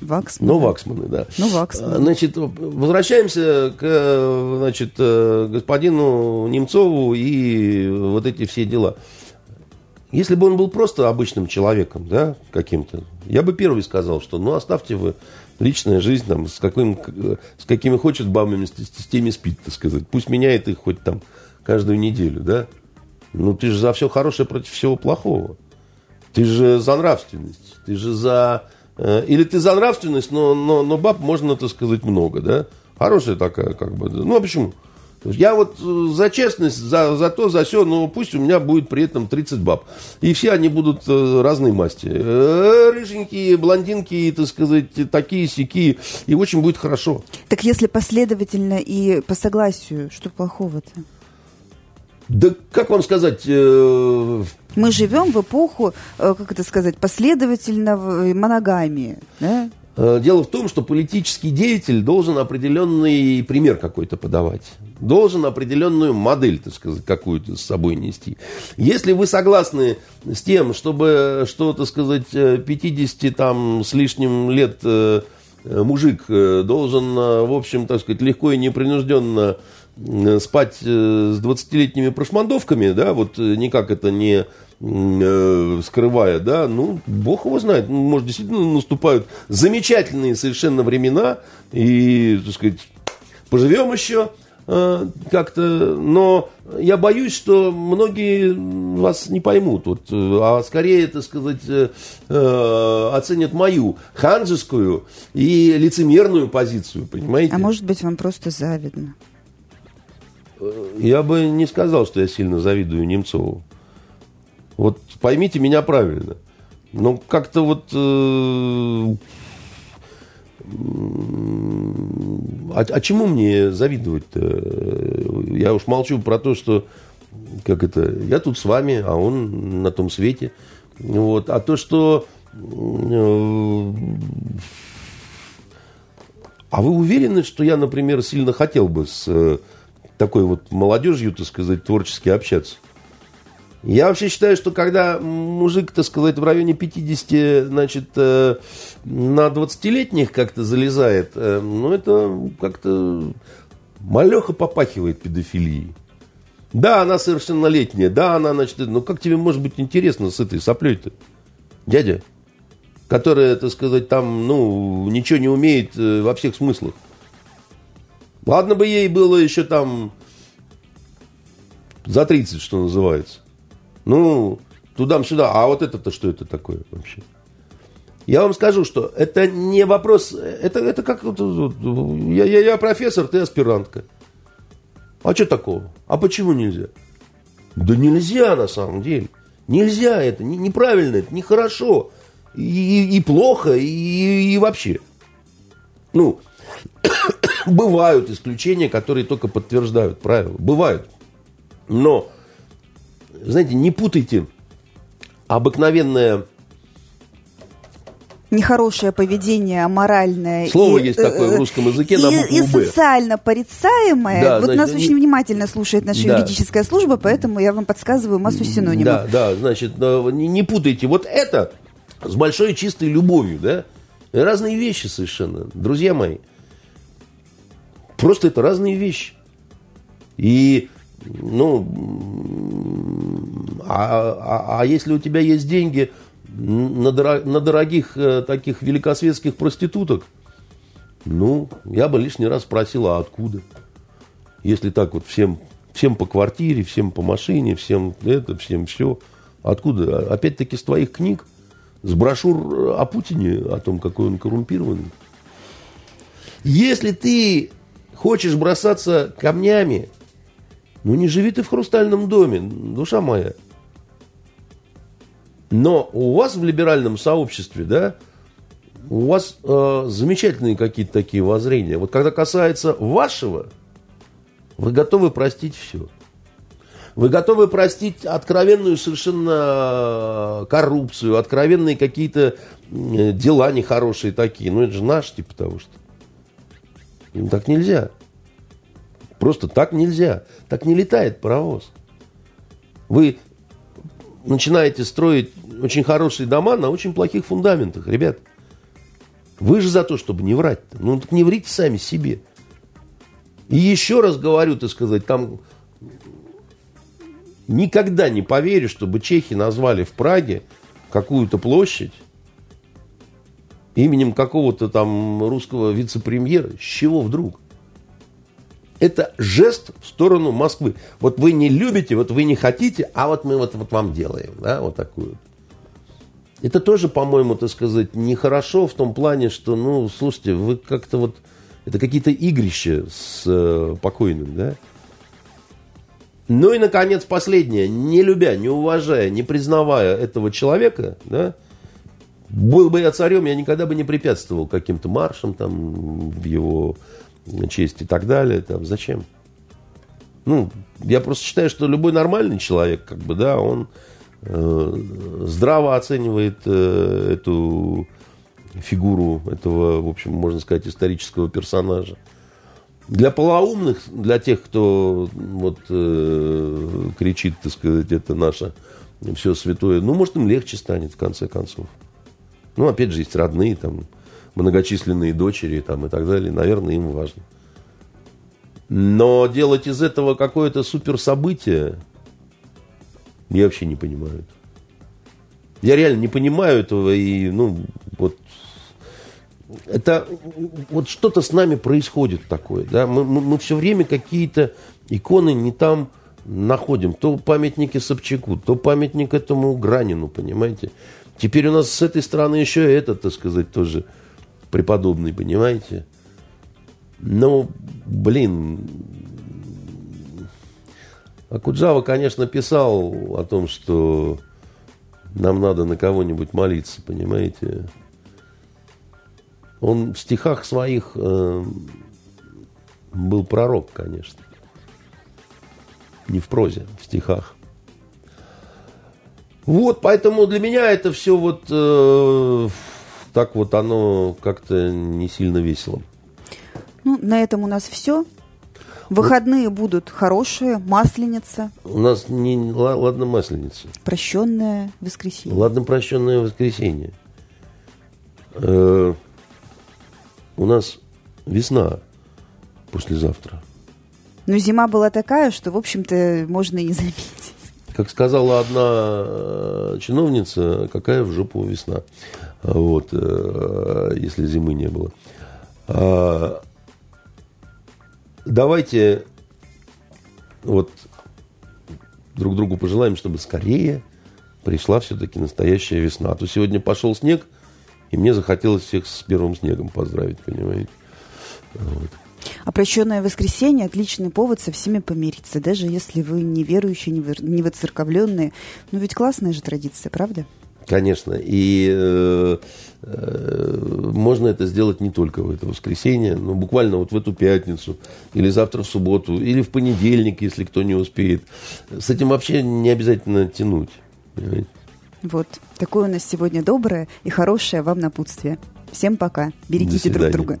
Speaker 2: Ваксманы. Ну, Ваксманы, да.
Speaker 1: Ну, Ваксманы.
Speaker 2: Значит, возвращаемся к значит, э, господину Немцову и вот эти все дела. Если бы он был просто обычным человеком, да, каким-то, я бы первый сказал, что ну оставьте вы личная жизнь там, с, каким, с какими хочет бабами, с, с теми спит, так сказать. Пусть меняет их хоть там каждую неделю, да. Ну ты же за все хорошее против всего плохого. Ты же за нравственность, ты же за или ты за нравственность, но, но, но баб можно, так сказать, много, да? Хорошая такая, как бы. Ну, а почему? Я вот э, за честность, за, за то, за все, но пусть у меня будет при этом 30 баб. И все они будут э, разной масти. Рыженькие, блондинки, так сказать, такие, сякие. И очень будет хорошо.
Speaker 1: Так если последовательно и по согласию, что плохого-то?
Speaker 2: Да как вам сказать, э,
Speaker 1: мы живем в эпоху, э, как это сказать, последовательного моногамии. Да?
Speaker 2: Э, дело в том, что политический деятель должен определенный пример какой-то подавать. Должен определенную модель, так сказать, какую-то с собой нести. Если вы согласны с тем, чтобы, что, так сказать, 50 там, с лишним лет мужик должен, в общем, так сказать, легко и непринужденно спать с 20-летними прошмандовками, да, вот никак это не э, скрывая, да, ну, бог его знает, ну, может, действительно наступают замечательные совершенно времена, и, так сказать, поживем еще, э, как-то, но я боюсь, что многие вас не поймут, вот, э, а скорее, так сказать, э, э, оценят мою ханжескую и лицемерную позицию, понимаете?
Speaker 1: А может быть, вам просто завидно?
Speaker 2: Я бы не сказал, что я сильно завидую Немцову. Вот поймите меня правильно. Ну, как-то вот... Э, а, а чему мне завидовать-то? Я уж молчу про то, что как это, я тут с вами, а он на том свете. Вот. А то, что... Э, а вы уверены, что я, например, сильно хотел бы с э, такой вот молодежью, так сказать, творчески общаться? Я вообще считаю, что когда мужик, так сказать, в районе 50, значит, э, на 20-летних как-то залезает, э, ну, это как-то малеха попахивает педофилией. Да, она совершеннолетняя, да, она, значит, ну как тебе может быть интересно с этой соплей-то, дядя, которая, так сказать, там, ну, ничего не умеет э, во всех смыслах. Ладно бы ей было еще там за 30, что называется. Ну, туда-сюда. А вот это-то что это такое вообще? Я вам скажу, что это не вопрос, это, это как, я, я, я профессор, ты аспирантка. А что такого? А почему нельзя? Да нельзя на самом деле. Нельзя это, не, неправильно, это нехорошо. И, и, и плохо, и, и вообще. Ну, бывают исключения, которые только подтверждают правила. Бывают. Но знаете, не путайте обыкновенное
Speaker 1: нехорошее поведение, аморальное.
Speaker 2: Слово и, есть такое в э, русском языке букву
Speaker 1: И социально порицаемое. Да, вот значит, нас очень внимательно слушает наша да. юридическая служба, поэтому я вам подсказываю массу синонимов.
Speaker 2: Да, да, значит, не, не путайте. Вот это с большой чистой любовью, да? Разные вещи совершенно, друзья мои. Просто это разные вещи. И ну, а, а, а если у тебя есть деньги на, дорог, на дорогих э, таких великосветских проституток, ну, я бы лишний раз спросил, а откуда? Если так вот всем, всем по квартире, всем по машине, всем это, всем все. Откуда? Опять-таки с твоих книг, с брошюр о Путине, о том, какой он коррумпированный. Если ты хочешь бросаться камнями ну не живи ты в хрустальном доме, душа моя. Но у вас в либеральном сообществе, да, у вас э, замечательные какие-то такие воззрения. Вот когда касается вашего, вы готовы простить все. Вы готовы простить откровенную совершенно э, коррупцию, откровенные какие-то дела нехорошие такие. Ну, это же наш, типа того, что. Ну, так нельзя. Просто так нельзя. Так не летает паровоз. Вы начинаете строить очень хорошие дома на очень плохих фундаментах, ребят. Вы же за то, чтобы не врать. -то. Ну, так не врите сами себе. И еще раз говорю, так сказать, там никогда не поверю, чтобы чехи назвали в Праге какую-то площадь именем какого-то там русского вице-премьера. С чего вдруг? это жест в сторону Москвы. Вот вы не любите, вот вы не хотите, а вот мы вот, вот вам делаем, да, вот такую. Это тоже, по-моему, так сказать, нехорошо в том плане, что, ну, слушайте, вы как-то вот, это какие-то игрища с э, покойным, да. Ну и, наконец, последнее. Не любя, не уважая, не признавая этого человека, да, был бы я царем, я никогда бы не препятствовал каким-то маршам там в его честь и так далее. Там, зачем? Ну, я просто считаю, что любой нормальный человек, как бы, да, он э, здраво оценивает э, эту фигуру этого, в общем, можно сказать, исторического персонажа. Для полоумных, для тех, кто вот э, кричит, так сказать, это наше все святое, ну, может, им легче станет, в конце концов. Ну, опять же, есть родные, там, многочисленные дочери там, и так далее, наверное, им важно. Но делать из этого какое-то суперсобытие, я вообще не понимаю. Я реально не понимаю этого, и, ну, вот, это вот что-то с нами происходит такое, да, мы, мы, мы все время какие-то иконы не там находим, то памятники Собчаку, то памятник этому Гранину, понимаете. Теперь у нас с этой стороны еще этот, так сказать, тоже преподобный, понимаете. Ну, блин, Акуджава, конечно, писал о том, что нам надо на кого-нибудь молиться, понимаете. Он в стихах своих э, был пророк, конечно. Не в прозе, в стихах. Вот, поэтому для меня это все вот э, так вот оно как-то не сильно весело.
Speaker 1: Ну, на этом у нас все. Выходные будут хорошие, масленица.
Speaker 2: У нас не ладно масленица.
Speaker 1: Прощенное воскресенье.
Speaker 2: Ладно прощенное воскресенье. Э, у нас весна послезавтра.
Speaker 1: Но зима была такая, что, в общем-то, можно и не заметить.
Speaker 2: Как сказала одна э, чиновница, какая в жопу весна. Вот, э, если зимы не было. А, давайте вот друг другу пожелаем, чтобы скорее пришла все-таки настоящая весна. А то сегодня пошел снег, и мне захотелось всех с первым снегом поздравить, понимаете. Вот.
Speaker 1: А прощенное воскресенье – отличный повод со всеми помириться, даже если вы не верующие, не воцерковленные. Ну ведь классная же традиция, правда?
Speaker 2: Конечно. И э, э, можно это сделать не только в это воскресенье, но буквально вот в эту пятницу, или завтра в субботу, или в понедельник, если кто не успеет. С этим вообще не обязательно тянуть. Понимаете?
Speaker 1: Вот. Такое у нас сегодня доброе и хорошее вам напутствие. Всем пока. Берегите друг друга.